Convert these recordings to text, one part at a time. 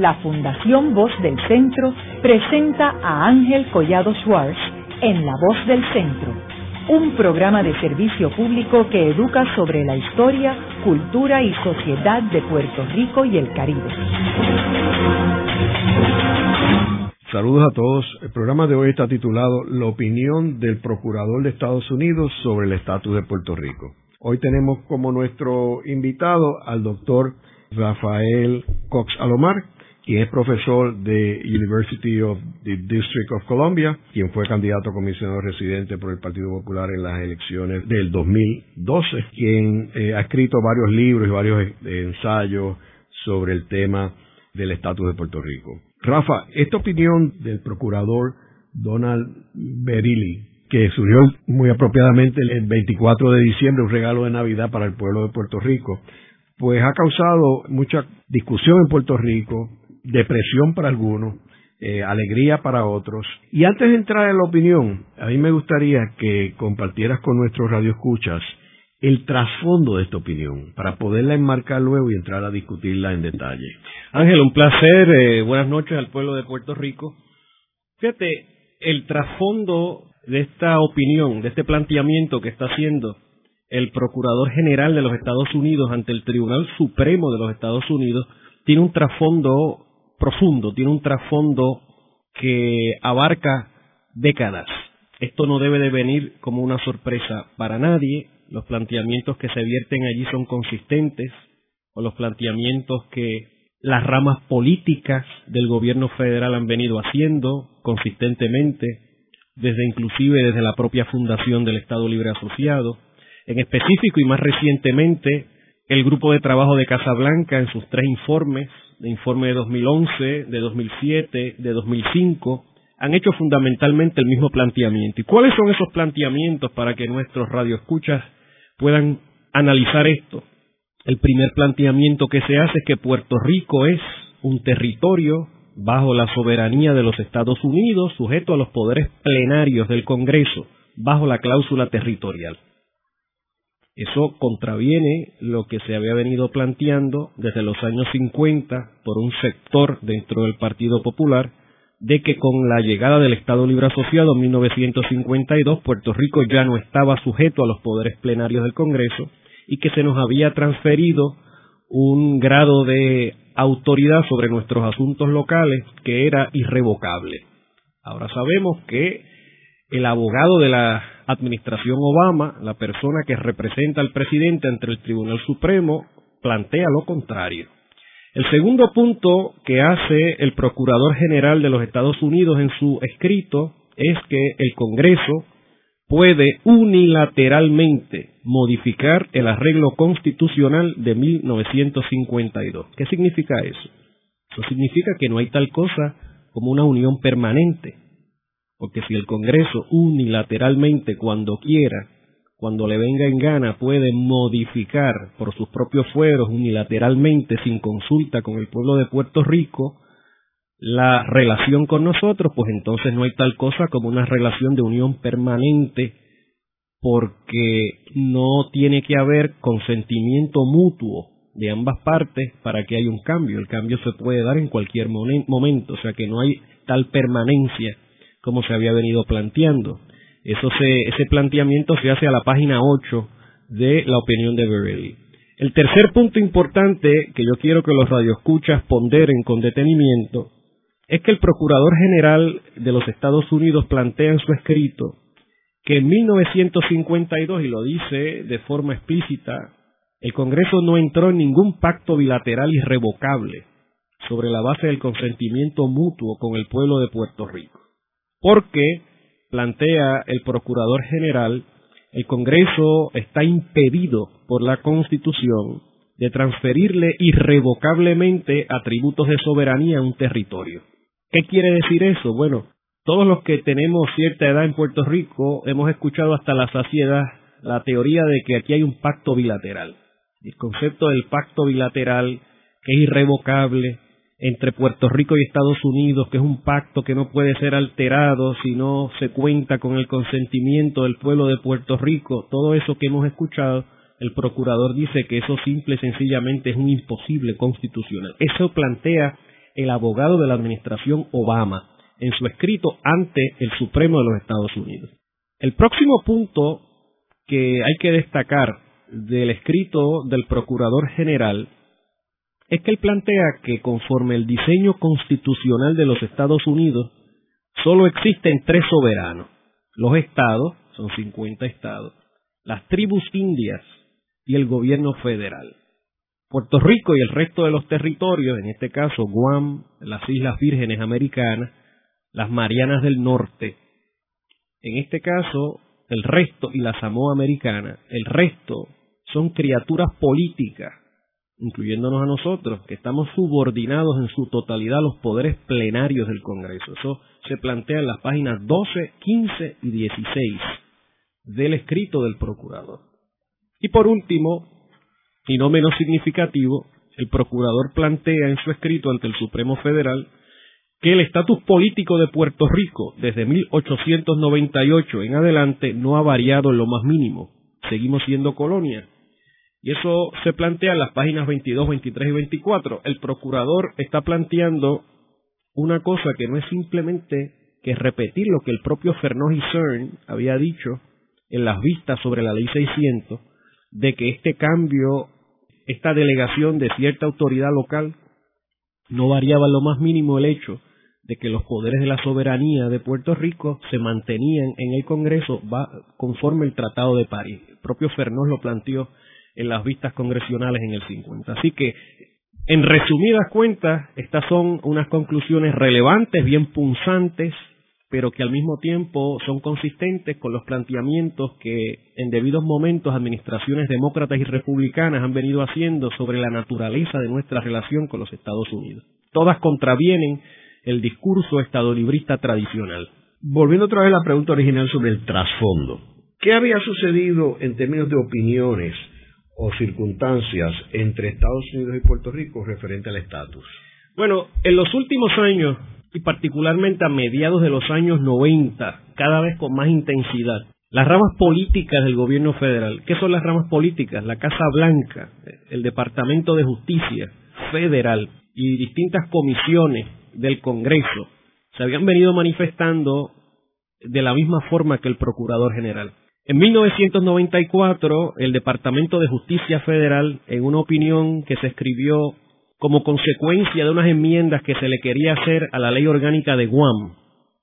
la Fundación Voz del Centro presenta a Ángel Collado Schwartz en La Voz del Centro, un programa de servicio público que educa sobre la historia, cultura y sociedad de Puerto Rico y el Caribe. Saludos a todos. El programa de hoy está titulado La opinión del Procurador de Estados Unidos sobre el estatus de Puerto Rico. Hoy tenemos como nuestro invitado al doctor Rafael Cox Alomar, quien es profesor de University of the District of Columbia, quien fue candidato a comisionado residente por el Partido Popular en las elecciones del 2012, quien eh, ha escrito varios libros y varios eh, ensayos sobre el tema del estatus de Puerto Rico. Rafa, esta opinión del procurador Donald Berilli, que surgió muy apropiadamente el 24 de diciembre, un regalo de Navidad para el pueblo de Puerto Rico, pues ha causado mucha discusión en Puerto Rico, depresión para algunos, eh, alegría para otros. Y antes de entrar en la opinión, a mí me gustaría que compartieras con nuestros radioescuchas el trasfondo de esta opinión, para poderla enmarcar luego y entrar a discutirla en detalle. Ángel, un placer. Eh, buenas noches al pueblo de Puerto Rico. Fíjate, el trasfondo de esta opinión, de este planteamiento que está haciendo el Procurador General de los Estados Unidos ante el Tribunal Supremo de los Estados Unidos, tiene un trasfondo profundo, tiene un trasfondo que abarca décadas. Esto no debe de venir como una sorpresa para nadie. Los planteamientos que se vierten allí son consistentes con los planteamientos que las ramas políticas del gobierno federal han venido haciendo consistentemente, desde inclusive desde la propia fundación del Estado Libre Asociado. En específico y más recientemente, el grupo de trabajo de Casablanca en sus tres informes, de informe de 2011, de 2007, de 2005, han hecho fundamentalmente el mismo planteamiento. ¿Y cuáles son esos planteamientos para que nuestros radioescuchas puedan analizar esto? El primer planteamiento que se hace es que Puerto Rico es un territorio bajo la soberanía de los Estados Unidos, sujeto a los poderes plenarios del Congreso, bajo la cláusula territorial. Eso contraviene lo que se había venido planteando desde los años 50 por un sector dentro del Partido Popular de que con la llegada del Estado Libre Asociado en 1952 Puerto Rico ya no estaba sujeto a los poderes plenarios del Congreso y que se nos había transferido un grado de autoridad sobre nuestros asuntos locales que era irrevocable. Ahora sabemos que el abogado de la administración Obama, la persona que representa al presidente ante el Tribunal Supremo, plantea lo contrario. El segundo punto que hace el Procurador General de los Estados Unidos en su escrito es que el Congreso puede unilateralmente modificar el arreglo constitucional de 1952. ¿Qué significa eso? Eso significa que no hay tal cosa como una unión permanente porque si el Congreso unilateralmente, cuando quiera, cuando le venga en gana, puede modificar por sus propios fueros unilateralmente, sin consulta con el pueblo de Puerto Rico, la relación con nosotros, pues entonces no hay tal cosa como una relación de unión permanente, porque no tiene que haber consentimiento mutuo de ambas partes para que haya un cambio. El cambio se puede dar en cualquier momento, o sea que no hay tal permanencia como se había venido planteando. Ese planteamiento se hace a la página 8 de la opinión de Berelli. El tercer punto importante que yo quiero que los radioescuchas ponderen con detenimiento es que el Procurador General de los Estados Unidos plantea en su escrito que en 1952, y lo dice de forma explícita, el Congreso no entró en ningún pacto bilateral irrevocable sobre la base del consentimiento mutuo con el pueblo de Puerto Rico porque, plantea el Procurador General, el Congreso está impedido por la Constitución de transferirle irrevocablemente atributos de soberanía a un territorio. ¿Qué quiere decir eso? Bueno, todos los que tenemos cierta edad en Puerto Rico hemos escuchado hasta la saciedad la teoría de que aquí hay un pacto bilateral. El concepto del pacto bilateral que es irrevocable, entre Puerto Rico y Estados Unidos, que es un pacto que no puede ser alterado si no se cuenta con el consentimiento del pueblo de Puerto Rico, todo eso que hemos escuchado, el procurador dice que eso simple y sencillamente es un imposible constitucional. Eso plantea el abogado de la administración Obama en su escrito ante el Supremo de los Estados Unidos. El próximo punto que hay que destacar del escrito del Procurador General es que él plantea que conforme el diseño constitucional de los Estados Unidos, solo existen tres soberanos. Los estados, son 50 estados, las tribus indias y el gobierno federal. Puerto Rico y el resto de los territorios, en este caso Guam, las Islas Vírgenes Americanas, las Marianas del Norte, en este caso el resto y la Samoa Americana, el resto son criaturas políticas incluyéndonos a nosotros, que estamos subordinados en su totalidad a los poderes plenarios del Congreso. Eso se plantea en las páginas 12, 15 y 16 del escrito del procurador. Y por último, y no menos significativo, el procurador plantea en su escrito ante el Supremo Federal que el estatus político de Puerto Rico desde 1898 en adelante no ha variado en lo más mínimo. Seguimos siendo colonia y eso se plantea en las páginas 22, 23 y 24. El procurador está planteando una cosa que no es simplemente que repetir lo que el propio Fernand Cern había dicho en las vistas sobre la ley 600, de que este cambio, esta delegación de cierta autoridad local, no variaba lo más mínimo el hecho de que los poderes de la soberanía de Puerto Rico se mantenían en el Congreso conforme el Tratado de París. El propio Fernand lo planteó en las vistas congresionales en el 50. Así que, en resumidas cuentas, estas son unas conclusiones relevantes, bien punzantes, pero que al mismo tiempo son consistentes con los planteamientos que en debidos momentos administraciones demócratas y republicanas han venido haciendo sobre la naturaleza de nuestra relación con los Estados Unidos. Todas contravienen el discurso estadolibrista tradicional. Volviendo otra vez a la pregunta original sobre el trasfondo. ¿Qué había sucedido en términos de opiniones o circunstancias entre Estados Unidos y Puerto Rico referente al estatus? Bueno, en los últimos años, y particularmente a mediados de los años 90, cada vez con más intensidad, las ramas políticas del gobierno federal, ¿qué son las ramas políticas? La Casa Blanca, el Departamento de Justicia federal y distintas comisiones del Congreso se habían venido manifestando de la misma forma que el Procurador General. En 1994, el Departamento de Justicia Federal, en una opinión que se escribió como consecuencia de unas enmiendas que se le quería hacer a la ley orgánica de Guam,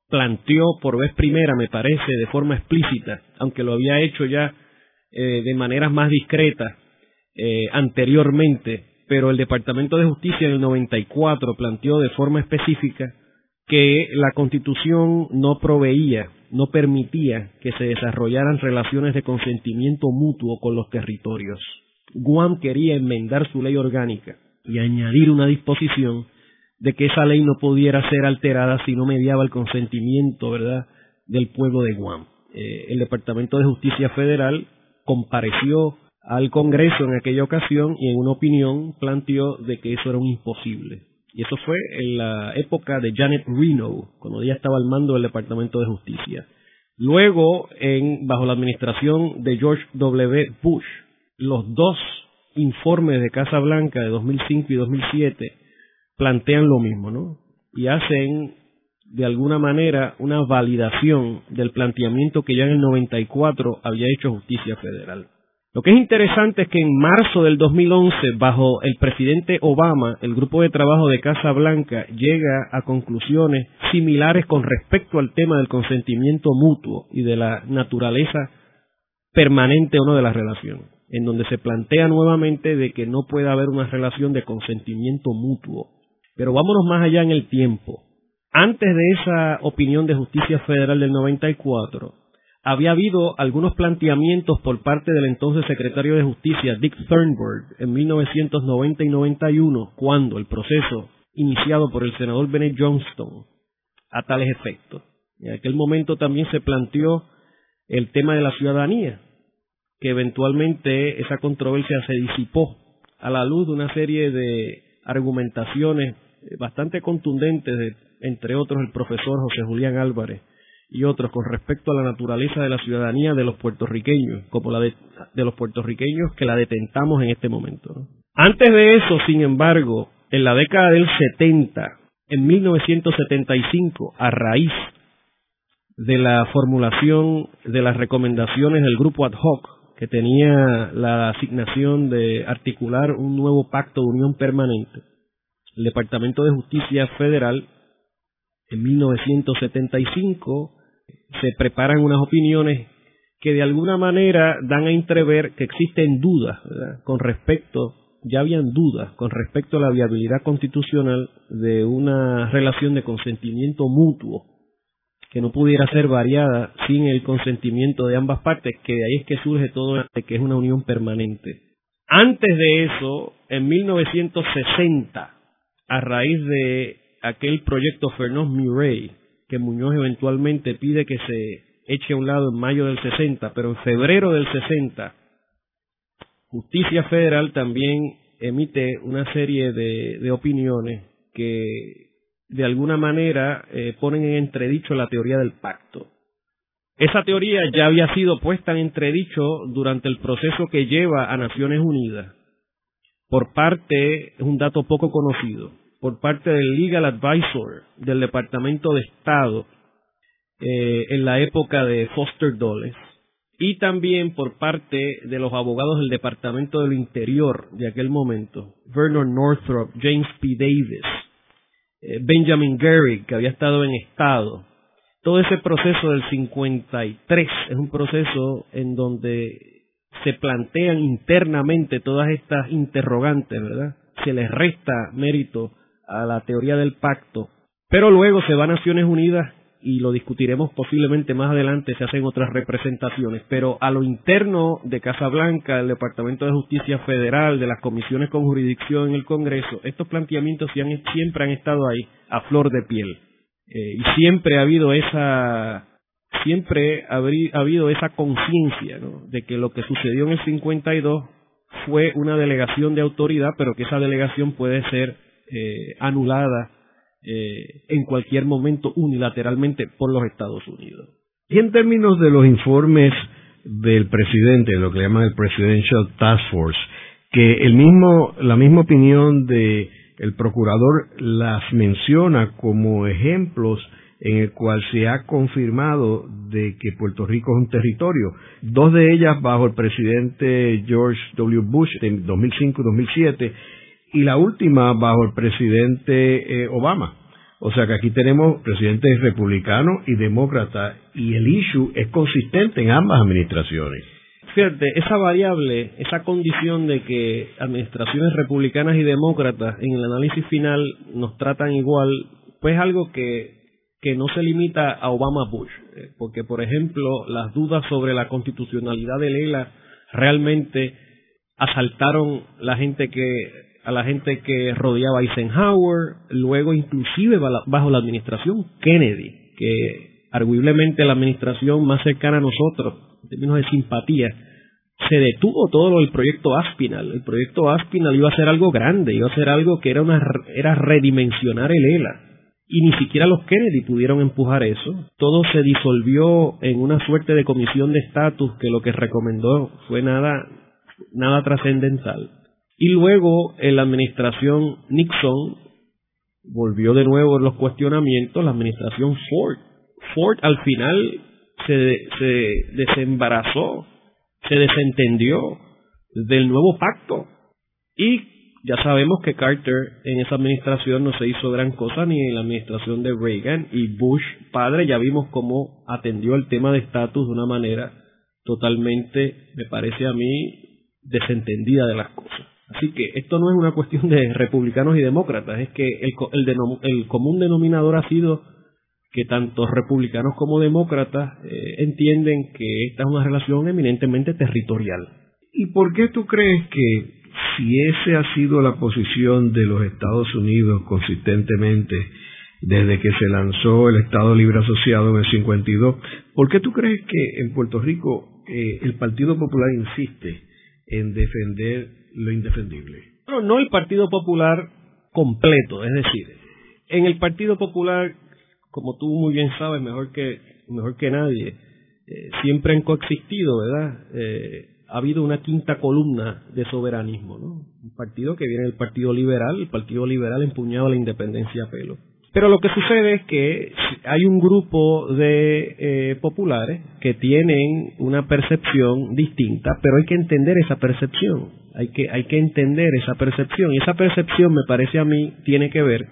planteó por vez primera, me parece, de forma explícita, aunque lo había hecho ya eh, de maneras más discretas eh, anteriormente, pero el Departamento de Justicia en el 94 planteó de forma específica que la Constitución no proveía no permitía que se desarrollaran relaciones de consentimiento mutuo con los territorios. Guam quería enmendar su ley orgánica y añadir una disposición de que esa ley no pudiera ser alterada si no mediaba el consentimiento, ¿verdad?, del pueblo de Guam. Eh, el Departamento de Justicia Federal compareció al Congreso en aquella ocasión y en una opinión planteó de que eso era un imposible. Y eso fue en la época de Janet Reno, cuando ella estaba al mando del Departamento de Justicia. Luego, en, bajo la administración de George W. Bush, los dos informes de Casa Blanca de 2005 y 2007 plantean lo mismo, ¿no? Y hacen de alguna manera una validación del planteamiento que ya en el 94 había hecho Justicia Federal. Lo que es interesante es que en marzo del 2011, bajo el presidente Obama, el grupo de trabajo de Casa Blanca llega a conclusiones similares con respecto al tema del consentimiento mutuo y de la naturaleza permanente o no de la relación, en donde se plantea nuevamente de que no puede haber una relación de consentimiento mutuo. Pero vámonos más allá en el tiempo. Antes de esa opinión de justicia federal del 94, había habido algunos planteamientos por parte del entonces secretario de Justicia, Dick Thornburg, en 1990 y 91, cuando el proceso iniciado por el senador Bennett Johnston a tales efectos. En aquel momento también se planteó el tema de la ciudadanía, que eventualmente esa controversia se disipó a la luz de una serie de argumentaciones bastante contundentes de, entre otros, el profesor José Julián Álvarez, y otros con respecto a la naturaleza de la ciudadanía de los puertorriqueños, como la de, los puertorriqueños que la detentamos en este momento. Antes de eso, sin embargo, en la década del 70, en 1975 a raíz de la formulación de las recomendaciones del grupo ad hoc que tenía la asignación de articular un nuevo pacto de unión permanente. El Departamento de Justicia Federal en 1975 se preparan unas opiniones que de alguna manera dan a entrever que existen dudas con respecto, ya habían dudas con respecto a la viabilidad constitucional de una relación de consentimiento mutuo que no pudiera ser variada sin el consentimiento de ambas partes, que de ahí es que surge todo de que es una unión permanente. Antes de eso, en 1960, a raíz de aquel proyecto Fernand Murray, que Muñoz eventualmente pide que se eche a un lado en mayo del 60, pero en febrero del 60, Justicia Federal también emite una serie de, opiniones que de alguna manera eh, ponen en entredicho la teoría del pacto. Esa teoría ya había sido puesta en entredicho durante el proceso que lleva a Naciones Unidas por parte, es un dato poco conocido, por parte del Legal Advisor del Departamento de Estado eh, en la época de Foster Dulles y también por parte de los abogados del Departamento del Interior de aquel momento, Vernon Northrop, James P. Davis, eh, Benjamin Gary, que había estado en Estado. Todo ese proceso del 53 es un proceso en donde se plantean internamente todas estas interrogantes, ¿verdad? Se les resta mérito a la teoría del pacto, pero luego se va a Naciones Unidas y lo discutiremos posiblemente más adelante, se hacen otras representaciones, pero a lo interno de Casablanca, del Departamento de Justicia Federal, de las comisiones con jurisdicción en el Congreso, estos planteamientos siempre han estado ahí, a flor de piel. Eh, y siempre ha habido esa siempre ha habido esa conciencia de que lo que sucedió en el 52 fue una delegación de autoridad, pero que esa delegación puede ser eh, anulada eh, en cualquier momento unilateralmente por los Estados Unidos. Y en términos de los informes del presidente, lo que llaman el Presidential Task Force, que el mismo, la misma opinión de el procurador las menciona como ejemplos en el cual se ha confirmado de que Puerto Rico es un territorio. Dos de ellas bajo el presidente George W. Bush en 2005 y 2007 y la última bajo el presidente eh, Obama. O sea que aquí tenemos presidentes republicanos y demócratas y el issue es consistente en ambas administraciones. Fíjate, esa variable, esa condición de que administraciones republicanas y demócratas en el análisis final nos tratan igual, pues algo que, que no se limita a Obama-Bush. Eh, porque, por ejemplo, las dudas sobre la constitucionalidad de Lela realmente asaltaron la gente que a la gente que rodeaba Eisenhower, luego inclusive bajo la administración Kennedy, que arguiblemente la administración más cercana a nosotros, en términos de simpatía, se detuvo todo lo del proyecto Aspinal. El proyecto Aspinal iba a ser algo grande, iba a ser algo que era, una, era redimensionar el ELA. Y ni siquiera los Kennedy pudieron empujar eso. Todo se disolvió en una suerte de comisión de estatus que lo que recomendó fue nada, nada trascendental. Y luego en la administración Nixon volvió de nuevo los cuestionamientos la administración Ford. Ford al final se, se desembarazó, se desentendió del nuevo pacto. Y ya sabemos que Carter en esa administración no se hizo gran cosa ni en la administración de Reagan y Bush padre ya vimos cómo atendió el tema de estatus de una manera totalmente, me parece a mí, desentendida de las cosas. Así que esto no es una cuestión de republicanos y demócratas, es que el, el, común denominador ha sido que tanto republicanos como demócratas eh, entienden que esta es una relación eminentemente territorial. ¿Y por qué tú crees que si esa ha sido la posición de los Estados Unidos consistentemente desde que se lanzó el Estado Libre Asociado en el 52, ¿por qué tú crees que en Puerto Rico eh, el Partido Popular insiste en defender lo indefendible. No, no el Partido Popular completo, es decir, en el Partido Popular, como tú muy bien sabes, mejor que, mejor que nadie, eh, siempre han coexistido, ¿verdad? Eh, ha habido una quinta columna de soberanismo, ¿no? Un partido que viene del Partido Liberal, el Partido Liberal empuñaba la independencia a pelo. Pero lo que sucede es que hay un grupo de eh, populares que tienen una percepción distinta, pero hay que entender esa percepción, hay que, hay que entender esa percepción. Y esa percepción, me parece a mí, tiene que ver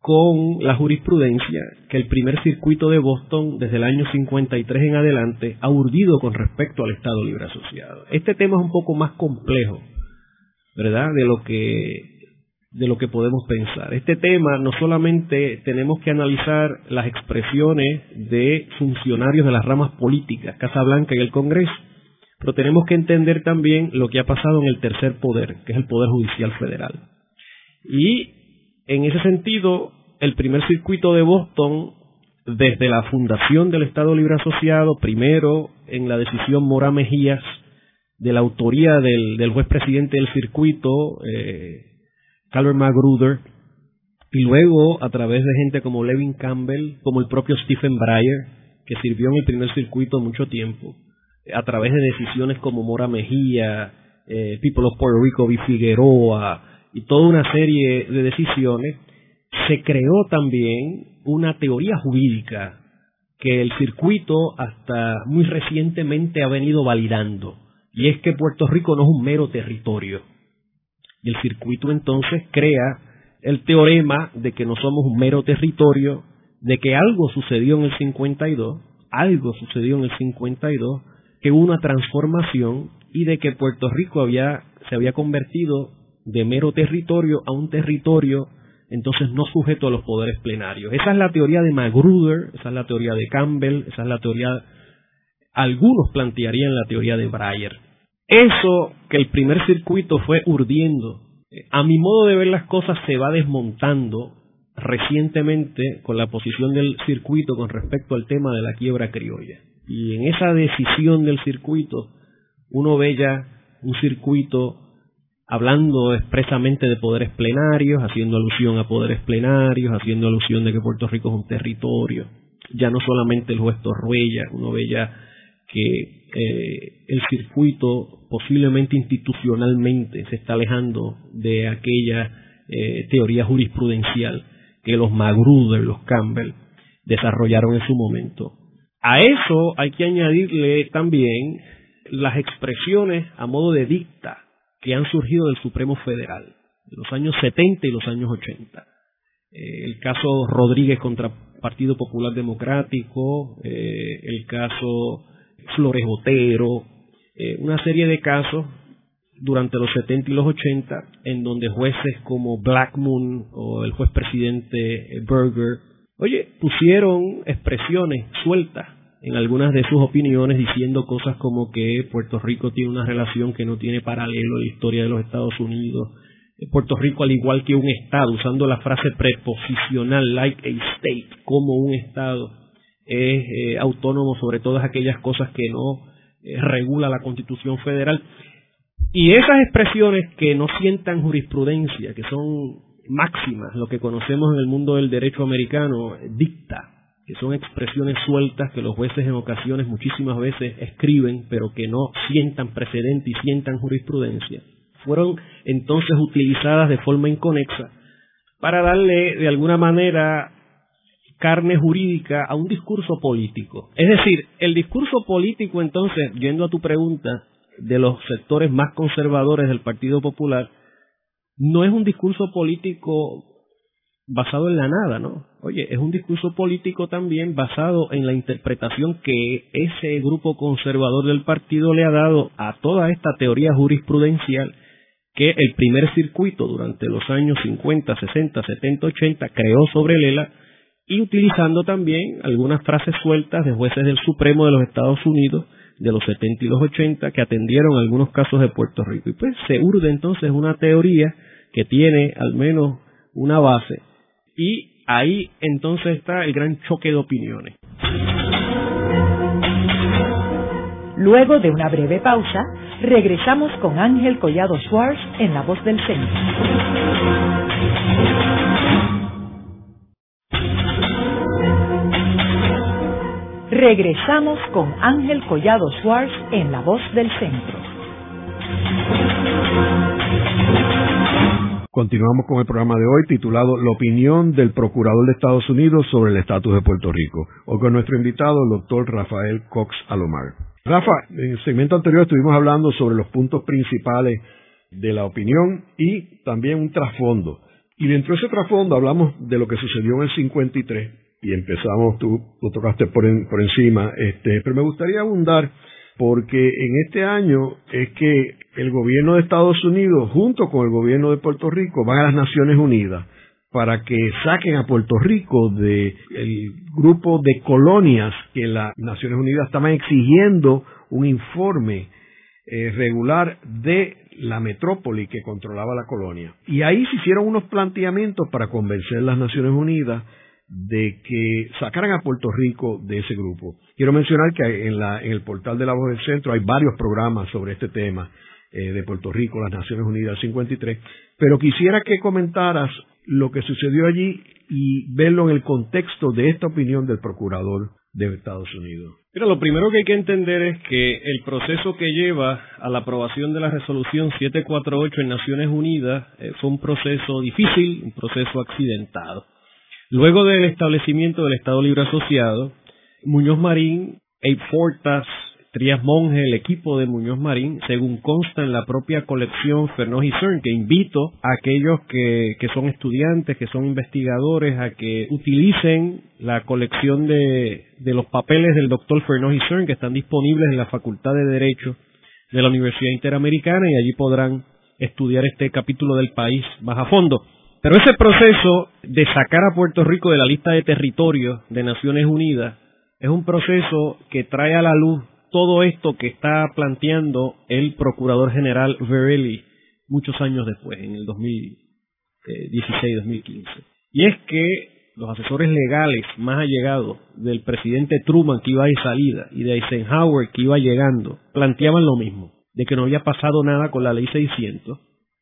con la jurisprudencia que el primer circuito de Boston desde el año 53 en adelante ha urdido con respecto al Estado Libre Asociado. Este tema es un poco más complejo, ¿verdad? De lo que de lo que podemos pensar. Este tema no solamente tenemos que analizar las expresiones de funcionarios de las ramas políticas, Casa Blanca y el Congreso, pero tenemos que entender también lo que ha pasado en el tercer poder, que es el Poder Judicial Federal. Y en ese sentido, el primer circuito de Boston, desde la fundación del Estado Libre Asociado, primero en la decisión Mora Mejías, de la autoría del, juez presidente del circuito, eh, Calvert Magruder, y luego a través de gente como Levin Campbell, como el propio Stephen Breyer, que sirvió en el primer circuito mucho tiempo, a través de decisiones como Mora Mejía, eh, People of Puerto Rico, V. Figueroa, y toda una serie de decisiones, se creó también una teoría jurídica que el circuito hasta muy recientemente ha venido validando, y es que Puerto Rico no es un mero territorio y el circuito entonces crea el teorema de que no somos un mero territorio, de que algo sucedió en el 52, algo sucedió en el 52, que hubo una transformación y de que Puerto Rico había, se había convertido de mero territorio a un territorio entonces no sujeto a los poderes plenarios. Esa es la teoría de Magruder, esa es la teoría de Campbell, esa es la teoría, algunos plantearían la teoría de Breyer. Eso que el primer circuito fue urdiendo, a mi modo de ver las cosas se va desmontando recientemente con la posición del circuito con respecto al tema de la quiebra criolla. Y en esa decisión del circuito uno ve ya un circuito hablando expresamente de poderes plenarios, haciendo alusión a poderes plenarios, haciendo alusión de que Puerto Rico es un territorio. Ya no solamente el juez Torruella, uno ve ya que eh, el circuito posiblemente institucionalmente se está alejando de aquella eh, teoría jurisprudencial que los Magruder, los Campbell desarrollaron en su momento. A eso hay que añadirle también las expresiones a modo de dicta que han surgido del Supremo Federal, de los años 70 y los años 80. Eh, el caso Rodríguez contra Partido Popular Democrático, el caso Flores Botero, eh, una serie de casos durante los 70 y los 80 en donde jueces como Blackmun o el juez presidente Berger, oye, pusieron expresiones sueltas en algunas de sus opiniones diciendo cosas como que Puerto Rico tiene una relación que no tiene paralelo en la historia de los Estados Unidos. Eh, Puerto Rico, al igual que un Estado, usando la frase preposicional, like a state, como un Estado, es eh, autónomo sobre todas aquellas cosas que no eh, regula la Constitución Federal. Y esas expresiones que no sientan jurisprudencia, que son máximas, lo que conocemos en el mundo del derecho americano, dicta, que son expresiones sueltas que los jueces en ocasiones muchísimas veces escriben, pero que no sientan precedente y sientan jurisprudencia, fueron entonces utilizadas de forma inconexa para darle de alguna manera carne jurídica a un discurso político. Es decir, el discurso político entonces, yendo a tu pregunta, de los sectores más conservadores del Partido Popular, no es un discurso político basado en la nada, ¿no? Oye, es un discurso político también basado en la interpretación que ese grupo conservador del partido le ha dado a toda esta teoría jurisprudencial que el primer circuito durante los años 50, 60, 70, 80 creó sobre Lela y utilizando también algunas frases sueltas de jueces del Supremo de los Estados Unidos de los 70 y los 80 que atendieron algunos casos de Puerto Rico. Y pues se urde entonces una teoría que tiene al menos una base y ahí entonces está el gran choque de opiniones. Luego de una breve pausa, regresamos con Ángel Collado Schwartz en La Voz del Centro. Regresamos con Ángel Collado Schwartz en La Voz del Centro. Continuamos con el programa de hoy titulado La opinión del Procurador de Estados Unidos sobre el estatus de Puerto Rico. Hoy con nuestro invitado, el doctor Rafael Cox Alomar. Rafa, en el segmento anterior estuvimos hablando sobre los puntos principales de la opinión y también un trasfondo. Y dentro de ese trasfondo hablamos de lo que sucedió en el 53 y empezamos, tú lo tocaste por, por encima, este, pero me gustaría abundar porque en este año es que el gobierno de Estados Unidos, junto con el gobierno de Puerto Rico, van a las Naciones Unidas para que saquen a Puerto Rico del grupo de colonias que las Naciones Unidas estaban exigiendo un informe eh, regular de la metrópoli que controlaba la colonia. Y ahí se hicieron unos planteamientos para convencer a las Naciones Unidas de que sacaran a Puerto Rico de ese grupo. Quiero mencionar que en, la, en el portal de la Voz del Centro hay varios programas sobre este tema eh, de Puerto Rico, las Naciones Unidas 53, pero quisiera que comentaras lo que sucedió allí y verlo en el contexto de esta opinión del procurador de Estados Unidos. Mira, lo primero que hay que entender es que el proceso que lleva a la aprobación de la resolución 748 en Naciones Unidas eh, fue un proceso difícil, un proceso accidentado. Luego del establecimiento del Estado Libre Asociado, Muñoz Marín, Abe Fortas, Trías Monge, el equipo de Muñoz Marín, según consta en la propia colección Fernández y CERN, que invito a aquellos que, que, son estudiantes, que son investigadores, a que utilicen la colección de, de los papeles del doctor Fernández y CERN, que están disponibles en la Facultad de Derecho de la Universidad Interamericana, y allí podrán estudiar este capítulo del país más a fondo. Pero ese proceso de sacar a Puerto Rico de la lista de territorios de Naciones Unidas es un proceso que trae a la luz todo esto que está planteando el Procurador General Verelli muchos años después, en el 2016-2015. Y es que los asesores legales más allegados del presidente Truman que iba de salida y de Eisenhower que iba llegando planteaban lo mismo, de que no había pasado nada con la ley 600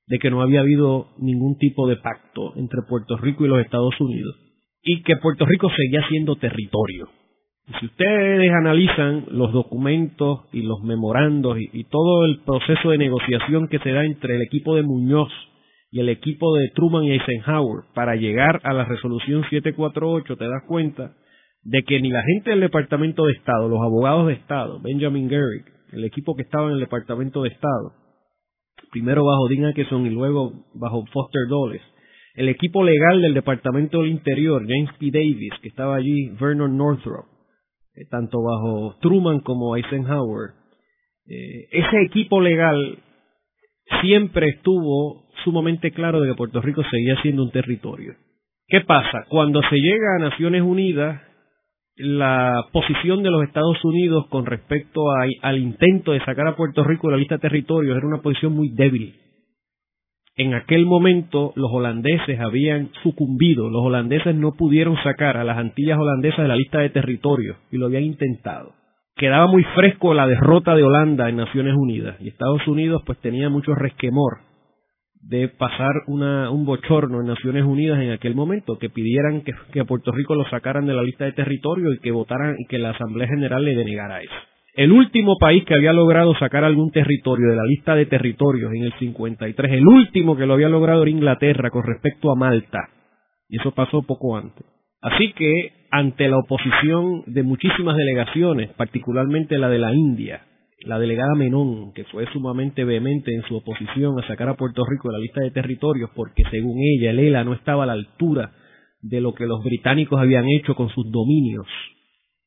de que no había habido ningún tipo de pacto entre Puerto Rico y los Estados Unidos y que Puerto Rico seguía siendo territorio. Y si ustedes analizan los documentos y los memorandos y, todo el proceso de negociación que se da entre el equipo de Muñoz y el equipo de Truman y Eisenhower para llegar a la resolución 748, te das cuenta de que ni la gente del Departamento de Estado, los abogados de Estado, Benjamin Garrick, el equipo que estaba en el Departamento de Estado, primero bajo Dean Akeson y luego bajo Foster Dulles. El equipo legal del Departamento del Interior, James P. Davis, que estaba allí, Vernon Northrop, eh, tanto bajo Truman como Eisenhower. Eh, ese equipo legal siempre estuvo sumamente claro de que Puerto Rico seguía siendo un territorio. ¿Qué pasa? Cuando se llega a Naciones Unidas, la posición de los Estados Unidos con respecto al intento de sacar a Puerto Rico de la lista de territorios era una posición muy débil. En aquel momento los holandeses habían sucumbido, los holandeses no pudieron sacar a las Antillas holandesas de la lista de territorios y lo habían intentado. Quedaba muy fresco la derrota de Holanda en Naciones Unidas y Estados Unidos pues tenía mucho resquemor de pasar un bochorno en Naciones Unidas en aquel momento, que pidieran que, a Puerto Rico lo sacaran de la lista de territorio y que votaran y que la Asamblea General le denegara eso. El último país que había logrado sacar algún territorio de la lista de territorios en el 53, el último que lo había logrado era Inglaterra con respecto a Malta. Y eso pasó poco antes. Así que, ante la oposición de muchísimas delegaciones, particularmente la de la India, la delegada Menón, que fue sumamente vehemente en su oposición a sacar a Puerto Rico de la lista de territorios, porque según ella, el ELA no estaba a la altura de lo que los británicos habían hecho con sus dominios,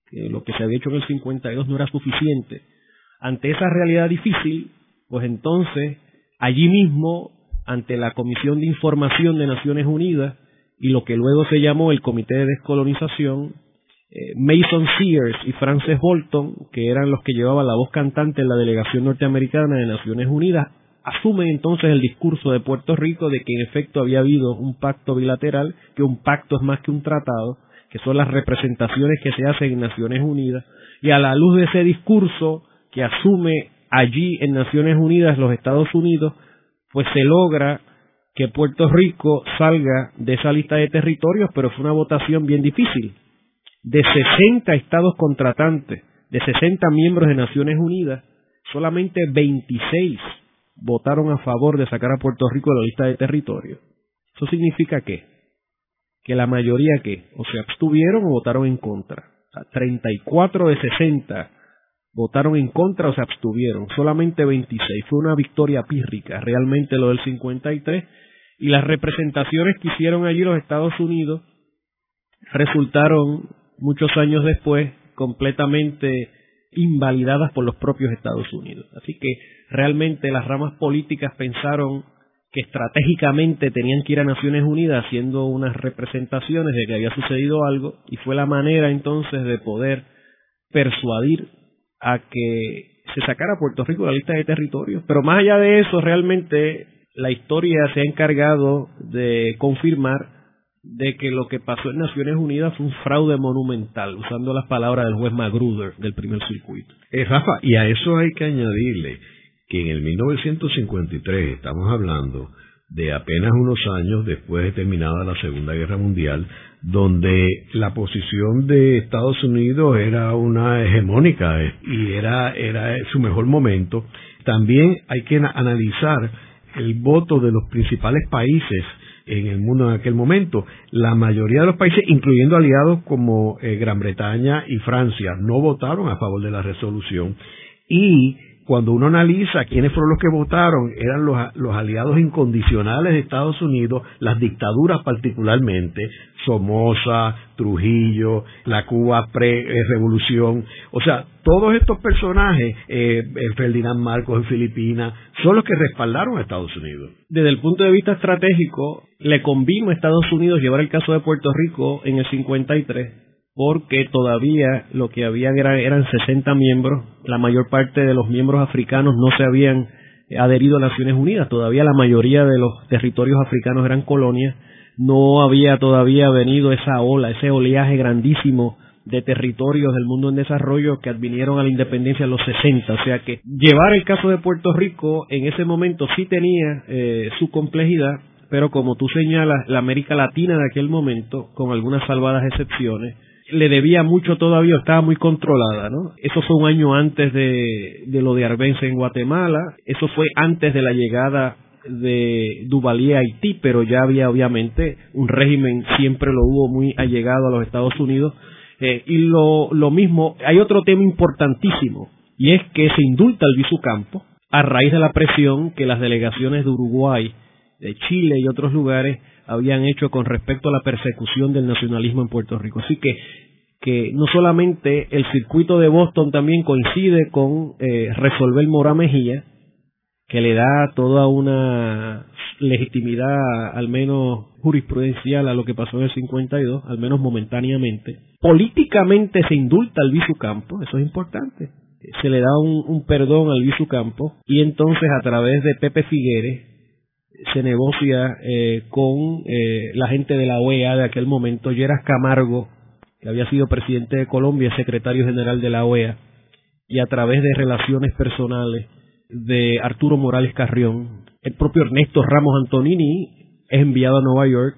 que lo que se había hecho en el 52 no era suficiente. Ante esa realidad difícil, pues entonces, allí mismo, ante la Comisión de Información de Naciones Unidas y lo que luego se llamó el Comité de Descolonización, eh, Mason Sears y Frances Bolton, que eran los que llevaban la voz cantante en la delegación norteamericana de Naciones Unidas, asumen entonces el discurso de Puerto Rico de que en efecto había habido un pacto bilateral, que un pacto es más que un tratado, que son las representaciones que se hacen en Naciones Unidas, y a la luz de ese discurso que asume allí en Naciones Unidas los Estados Unidos, pues se logra que Puerto Rico salga de esa lista de territorios, pero fue una votación bien difícil de 60 estados contratantes, de 60 miembros de Naciones Unidas, solamente 26 votaron a favor de sacar a Puerto Rico de la lista de territorio. Eso significa que, que la mayoría que o se abstuvieron o votaron en contra. O sea, 34 de 60 votaron en contra o se abstuvieron. Solamente 26. Fue una victoria pírrica, realmente lo del 53. Y las representaciones que hicieron allí los Estados Unidos resultaron muchos años después completamente invalidadas por los propios Estados Unidos. Así que realmente las ramas políticas pensaron que estratégicamente tenían que ir a Naciones Unidas haciendo unas representaciones de que había sucedido algo y fue la manera entonces de poder persuadir a que se sacara Puerto Rico de la lista de territorios. Pero más allá de eso, realmente la historia se ha encargado de confirmar de que lo que pasó en Naciones Unidas fue un fraude monumental, usando las palabras del juez Magruder del primer circuito. Eh, Rafa, y a eso hay que añadirle que en el 1953 estamos hablando de apenas unos años después de terminada la Segunda Guerra Mundial, donde la posición de Estados Unidos era una hegemónica y era, era su mejor momento. También hay que analizar el voto de los principales países en el mundo en aquel momento. La mayoría de los países, incluyendo aliados como eh, Gran Bretaña y Francia, no votaron a favor de la resolución y cuando uno analiza quiénes fueron los que votaron, eran los, aliados incondicionales de Estados Unidos, las dictaduras particularmente, Somoza, Trujillo, la Cuba pre-revolución. O sea, todos estos personajes, eh, Ferdinand Marcos en Filipinas, son los que respaldaron a Estados Unidos. Desde el punto de vista estratégico, le convino a Estados Unidos llevar el caso de Puerto Rico en el 53 porque todavía lo que habían eran 60 miembros, la mayor parte de los miembros africanos no se habían adherido a Naciones Unidas, todavía la mayoría de los territorios africanos eran colonias, no había todavía venido esa ola, ese oleaje grandísimo de territorios del mundo en desarrollo que advinieron a la independencia en los 60. O sea que llevar el caso de Puerto Rico en ese momento sí tenía eh, su complejidad, pero como tú señalas, la América Latina de aquel momento, con algunas salvadas excepciones, le debía mucho todavía, estaba muy controlada, ¿no? Eso fue un año antes de, lo de Arbenz en Guatemala, eso fue antes de la llegada de Duvalier a Haití, pero ya había obviamente un régimen, siempre lo hubo muy allegado a los Estados Unidos. Eh, y lo, lo mismo, hay otro tema importantísimo, y es que se indulta el Campo a raíz de la presión que las delegaciones de Uruguay, de Chile y otros lugares habían hecho con respecto a la persecución del nacionalismo en Puerto Rico. Así que, que no solamente el circuito de Boston también coincide con eh, resolver Mora Mejía, que le da toda una legitimidad, al menos jurisprudencial, a lo que pasó en el 52, al menos momentáneamente. Políticamente se indulta al Campo, eso es importante. Se le da un, perdón al Campo y entonces a través de Pepe Figueres se negocia eh, con eh, la gente de la OEA de aquel momento, Geras Camargo, que había sido presidente de Colombia, secretario general de la OEA, y a través de relaciones personales de Arturo Morales Carrión, el propio Ernesto Ramos Antonini es enviado a Nueva York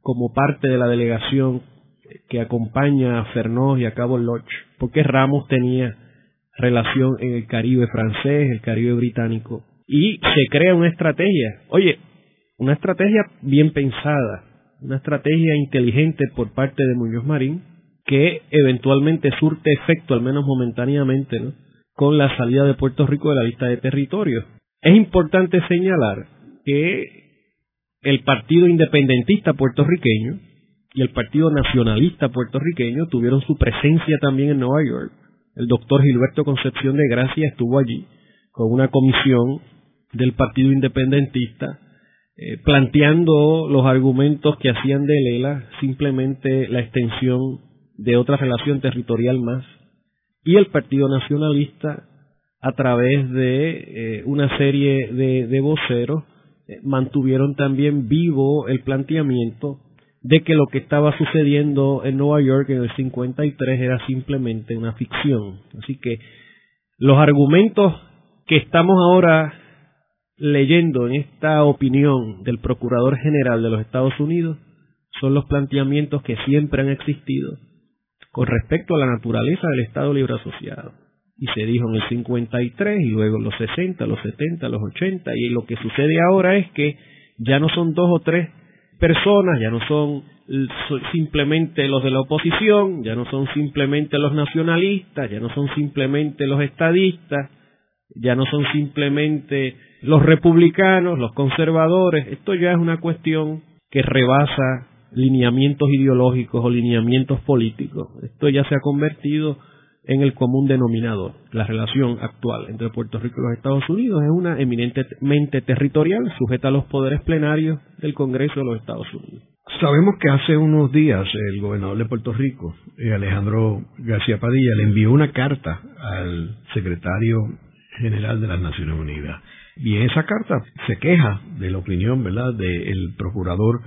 como parte de la delegación que acompaña a Fernós y a Cabo Lodge, porque Ramos tenía relación en el Caribe francés, el Caribe británico, y se crea una estrategia. Oye, una estrategia bien pensada, una estrategia inteligente por parte de Muñoz Marín que eventualmente surte efecto, al menos momentáneamente, ¿no? con la salida de Puerto Rico de la lista de territorios. Es importante señalar que el Partido Independentista puertorriqueño y el Partido Nacionalista puertorriqueño tuvieron su presencia también en Nueva York. El doctor Gilberto Concepción de Gracia estuvo allí con una comisión del Partido Independentista, eh, planteando los argumentos que hacían de Lela simplemente la extensión de otra relación territorial más, y el Partido Nacionalista, a través de eh, una serie de, voceros, eh, mantuvieron también vivo el planteamiento de que lo que estaba sucediendo en Nueva York en el 53 era simplemente una ficción. Así que los argumentos que estamos ahora leyendo en esta opinión del Procurador General de los Estados Unidos son los planteamientos que siempre han existido con respecto a la naturaleza del Estado Libre Asociado. Y se dijo en el 53 y luego en los 60, los 70, los 80 y lo que sucede ahora es que ya no son dos o tres personas, ya no son simplemente los de la oposición, ya no son simplemente los nacionalistas, ya no son simplemente los estadistas, ya no son simplemente los republicanos, los conservadores, esto ya es una cuestión que rebasa lineamientos ideológicos o lineamientos políticos. Esto ya se ha convertido en el común denominador. La relación actual entre Puerto Rico y los Estados Unidos es una eminentemente territorial, sujeta a los poderes plenarios del Congreso de los Estados Unidos. Sabemos que hace unos días el gobernador de Puerto Rico, eh, Alejandro García Padilla, le envió una carta al secretario general de las Naciones Unidas. Y en esa carta se queja de la opinión, ¿verdad?, del procurador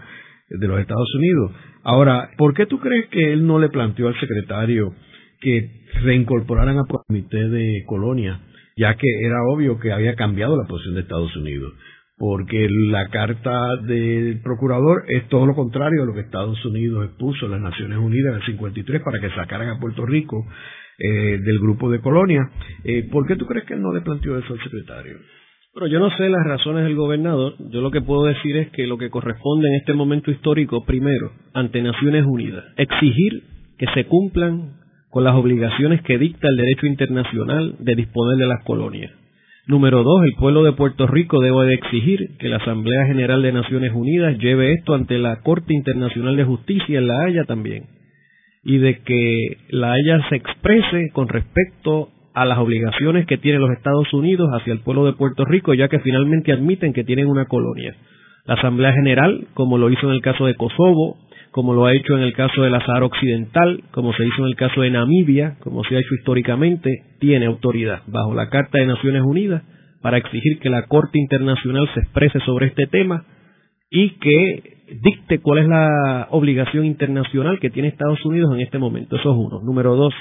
de los Estados Unidos. Ahora, ¿por qué tú crees que él no le planteó al secretario que reincorporaran al comité de colonia, ya que era obvio que había cambiado la posición de Estados Unidos? Porque la carta del procurador es todo lo contrario a lo que Estados Unidos expuso en las Naciones Unidas en el 53 para que sacaran a Puerto Rico eh, del grupo de colonia. Eh, ¿Por qué tú crees que él no le planteó eso al secretario? Pero yo no sé las razones del gobernador. Yo lo que puedo decir es que lo que corresponde en este momento histórico, primero, ante Naciones Unidas, exigir que se cumplan con las obligaciones que dicta el derecho internacional de disponer de las colonias. Número dos, el pueblo de Puerto Rico debe de exigir que la Asamblea General de Naciones Unidas lleve esto ante la Corte Internacional de Justicia en La Haya también. Y de que La Haya se exprese con respecto a las obligaciones que tienen los Estados Unidos hacia el pueblo de Puerto Rico, ya que finalmente admiten que tienen una colonia. La Asamblea General, como lo hizo en el caso de Kosovo, como lo ha hecho en el caso de la Sahara Occidental, como se hizo en el caso de Namibia, como se ha hecho históricamente, tiene autoridad bajo la Carta de Naciones Unidas para exigir que la Corte Internacional se exprese sobre este tema y que dicte cuál es la obligación internacional que tiene Estados Unidos en este momento. Eso es uno. Número dos,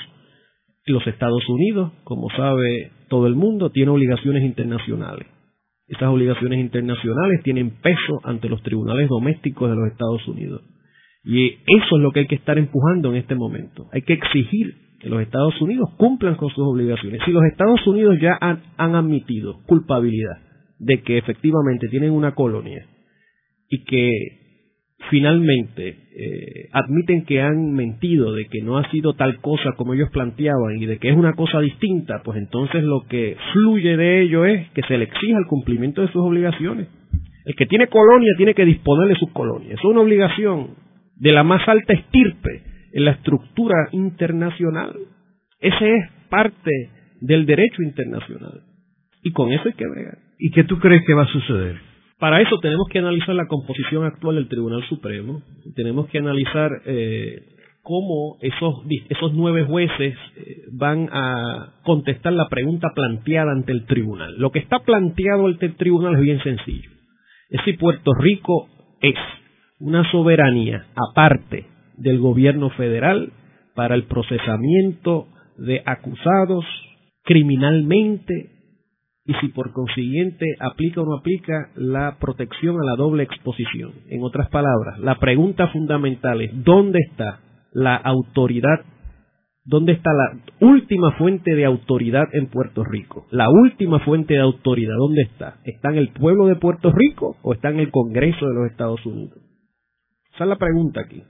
los Estados Unidos, como sabe todo el mundo, tiene obligaciones internacionales. Estas obligaciones internacionales tienen peso ante los tribunales domésticos de los Estados Unidos. Y eso es lo que hay que estar empujando en este momento. Hay que exigir que los Estados Unidos cumplan con sus obligaciones. Si los Estados Unidos ya han, han admitido culpabilidad de que efectivamente tienen una colonia y que finalmente eh, admiten que han mentido, de que no ha sido tal cosa como ellos planteaban y de que es una cosa distinta, pues entonces lo que fluye de ello es que se le exija el cumplimiento de sus obligaciones. El que tiene colonia tiene que disponer de sus colonias. Es una obligación de la más alta estirpe en la estructura internacional. Ese es parte del derecho internacional. Y con eso hay que ver. ¿Y qué tú crees que va a suceder? Para eso tenemos que analizar la composición actual del Tribunal Supremo, tenemos que analizar eh, cómo esos, esos nueve jueces eh, van a contestar la pregunta planteada ante el tribunal. Lo que está planteado ante el tribunal es bien sencillo. Es si Puerto Rico es una soberanía aparte del gobierno federal para el procesamiento de acusados criminalmente y si por consiguiente aplica o no aplica la protección a la doble exposición. En otras palabras, la pregunta fundamental es ¿dónde está la autoridad? ¿Dónde está la última fuente de autoridad en Puerto Rico? La última fuente de autoridad, ¿dónde está? ¿Está en el pueblo de Puerto Rico o está en el Congreso de los Estados Unidos? Esa es la pregunta aquí.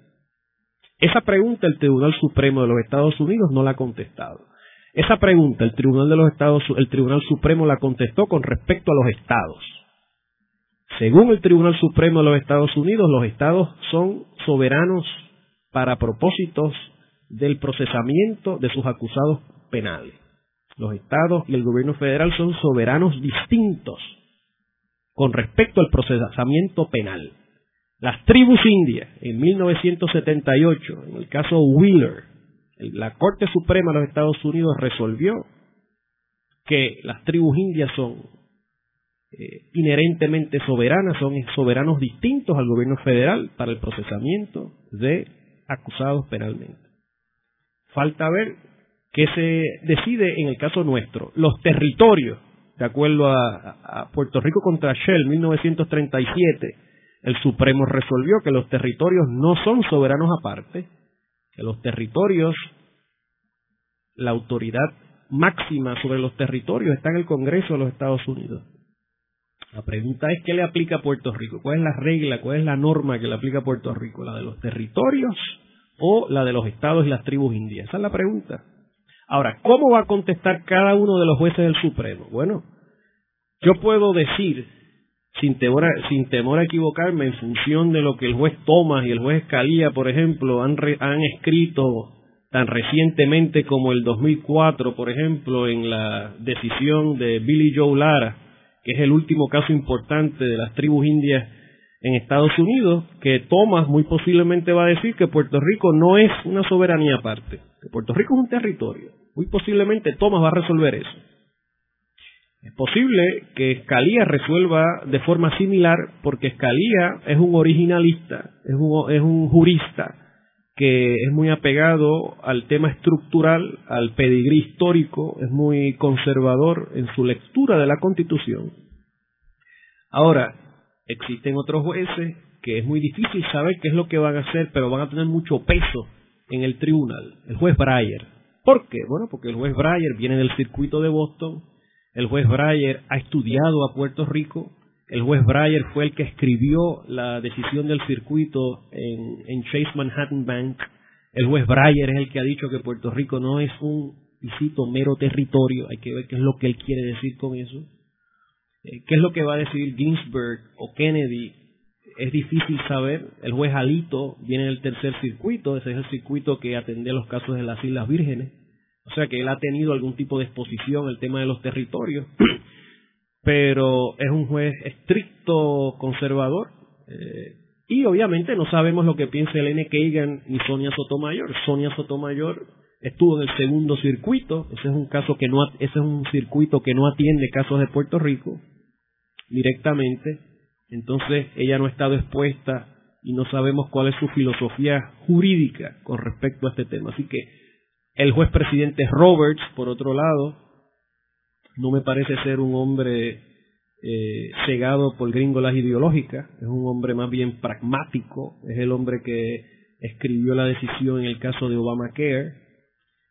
Esa pregunta el Tribunal Supremo de los Estados Unidos no la ha contestado. Esa pregunta el Tribunal de los Estados, el Tribunal Supremo la contestó con respecto a los estados. Según el Tribunal Supremo de los Estados Unidos, los estados son soberanos para propósitos del procesamiento de sus acusados penales. Los estados y el gobierno federal son soberanos distintos con respecto al procesamiento penal. Las tribus indias en 1978, en el caso Wheeler, la Corte Suprema de los Estados Unidos resolvió que las tribus indias son eh, inherentemente soberanas, son soberanos distintos al gobierno federal para el procesamiento de acusados penalmente. Falta ver qué se decide en el caso nuestro. Los territorios, de acuerdo a, a Puerto Rico contra Shell, 1937, el Supremo resolvió que los territorios no son soberanos aparte, que los territorios, la autoridad máxima sobre los territorios está en el Congreso de los Estados Unidos. La pregunta es qué le aplica a Puerto Rico, cuál es la regla, cuál es la norma que le aplica a Puerto Rico, la de los territorios o la de los estados y las tribus indias. Esa es la pregunta. Ahora, ¿cómo va a contestar cada uno de los jueces del Supremo? Bueno, yo puedo decir, sin temor, a, sin temor a equivocarme, en función de lo que el juez Thomas y el juez Escalía, por ejemplo, han, han escrito tan recientemente como el 2004, por ejemplo, en la decisión de Billy Joe Lara, que es el último caso importante de las tribus indias en Estados Unidos, que Thomas muy posiblemente va a decir que Puerto Rico no es una soberanía aparte, que Puerto Rico es un territorio. Muy posiblemente Thomas va a resolver eso. Es posible que Escalía resuelva de forma similar porque Escalía es un originalista, es un, es un jurista que es muy apegado al tema estructural, al pedigrí histórico, es muy conservador en su lectura de la Constitución. Ahora, existen otros jueces que es muy difícil saber qué es lo que van a hacer, pero van a tener mucho peso en el tribunal. El juez Breyer. ¿Por qué? Bueno, porque el juez Breyer viene del circuito de Boston, el juez Breyer ha estudiado a Puerto Rico, el juez Breyer fue el que escribió la decisión del circuito en, Chase Manhattan Bank. El juez Breyer es el que ha dicho que Puerto Rico no es un, y mero territorio. Hay que ver qué es lo que él quiere decir con eso. Eh, ¿Qué es lo que va a decir Ginsburg o Kennedy? Es difícil saber. El juez Alito viene del tercer circuito, ese es el circuito que atendía los casos de las Islas Vírgenes. O sea que él ha tenido algún tipo de exposición al tema de los territorios, pero es un juez estricto conservador. Eh, y obviamente no sabemos lo que piensa Elena Kagan ni Sonia Sotomayor. Sonia Sotomayor estuvo en el segundo circuito, ese es un caso que no ese es un circuito que no atiende casos de Puerto Rico directamente, entonces ella no ha estado expuesta y no sabemos cuál es su filosofía jurídica con respecto a este tema. Así que el juez presidente Roberts, por otro lado, no me parece ser un hombre eh, cegado por gringolas ideológicas, es un hombre más bien pragmático, es el hombre que escribió la decisión en el caso de Obamacare,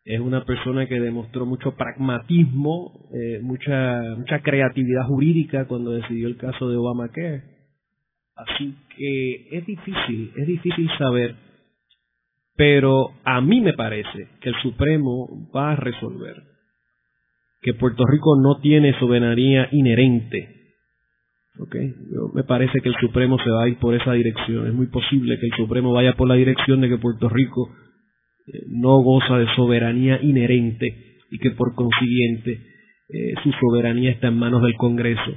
es una persona que demostró mucho pragmatismo, eh, mucha, mucha creatividad jurídica cuando decidió el caso de Obamacare. Así que es difícil, es difícil saber, pero a mí me parece que el Supremo va a resolver que Puerto Rico no tiene soberanía inherente. Okay. me parece que el Supremo se va a ir por esa dirección. Es muy posible que el Supremo vaya por la dirección de que Puerto Rico eh, no goza de soberanía inherente y que por consiguiente eh, su soberanía está en manos del Congreso.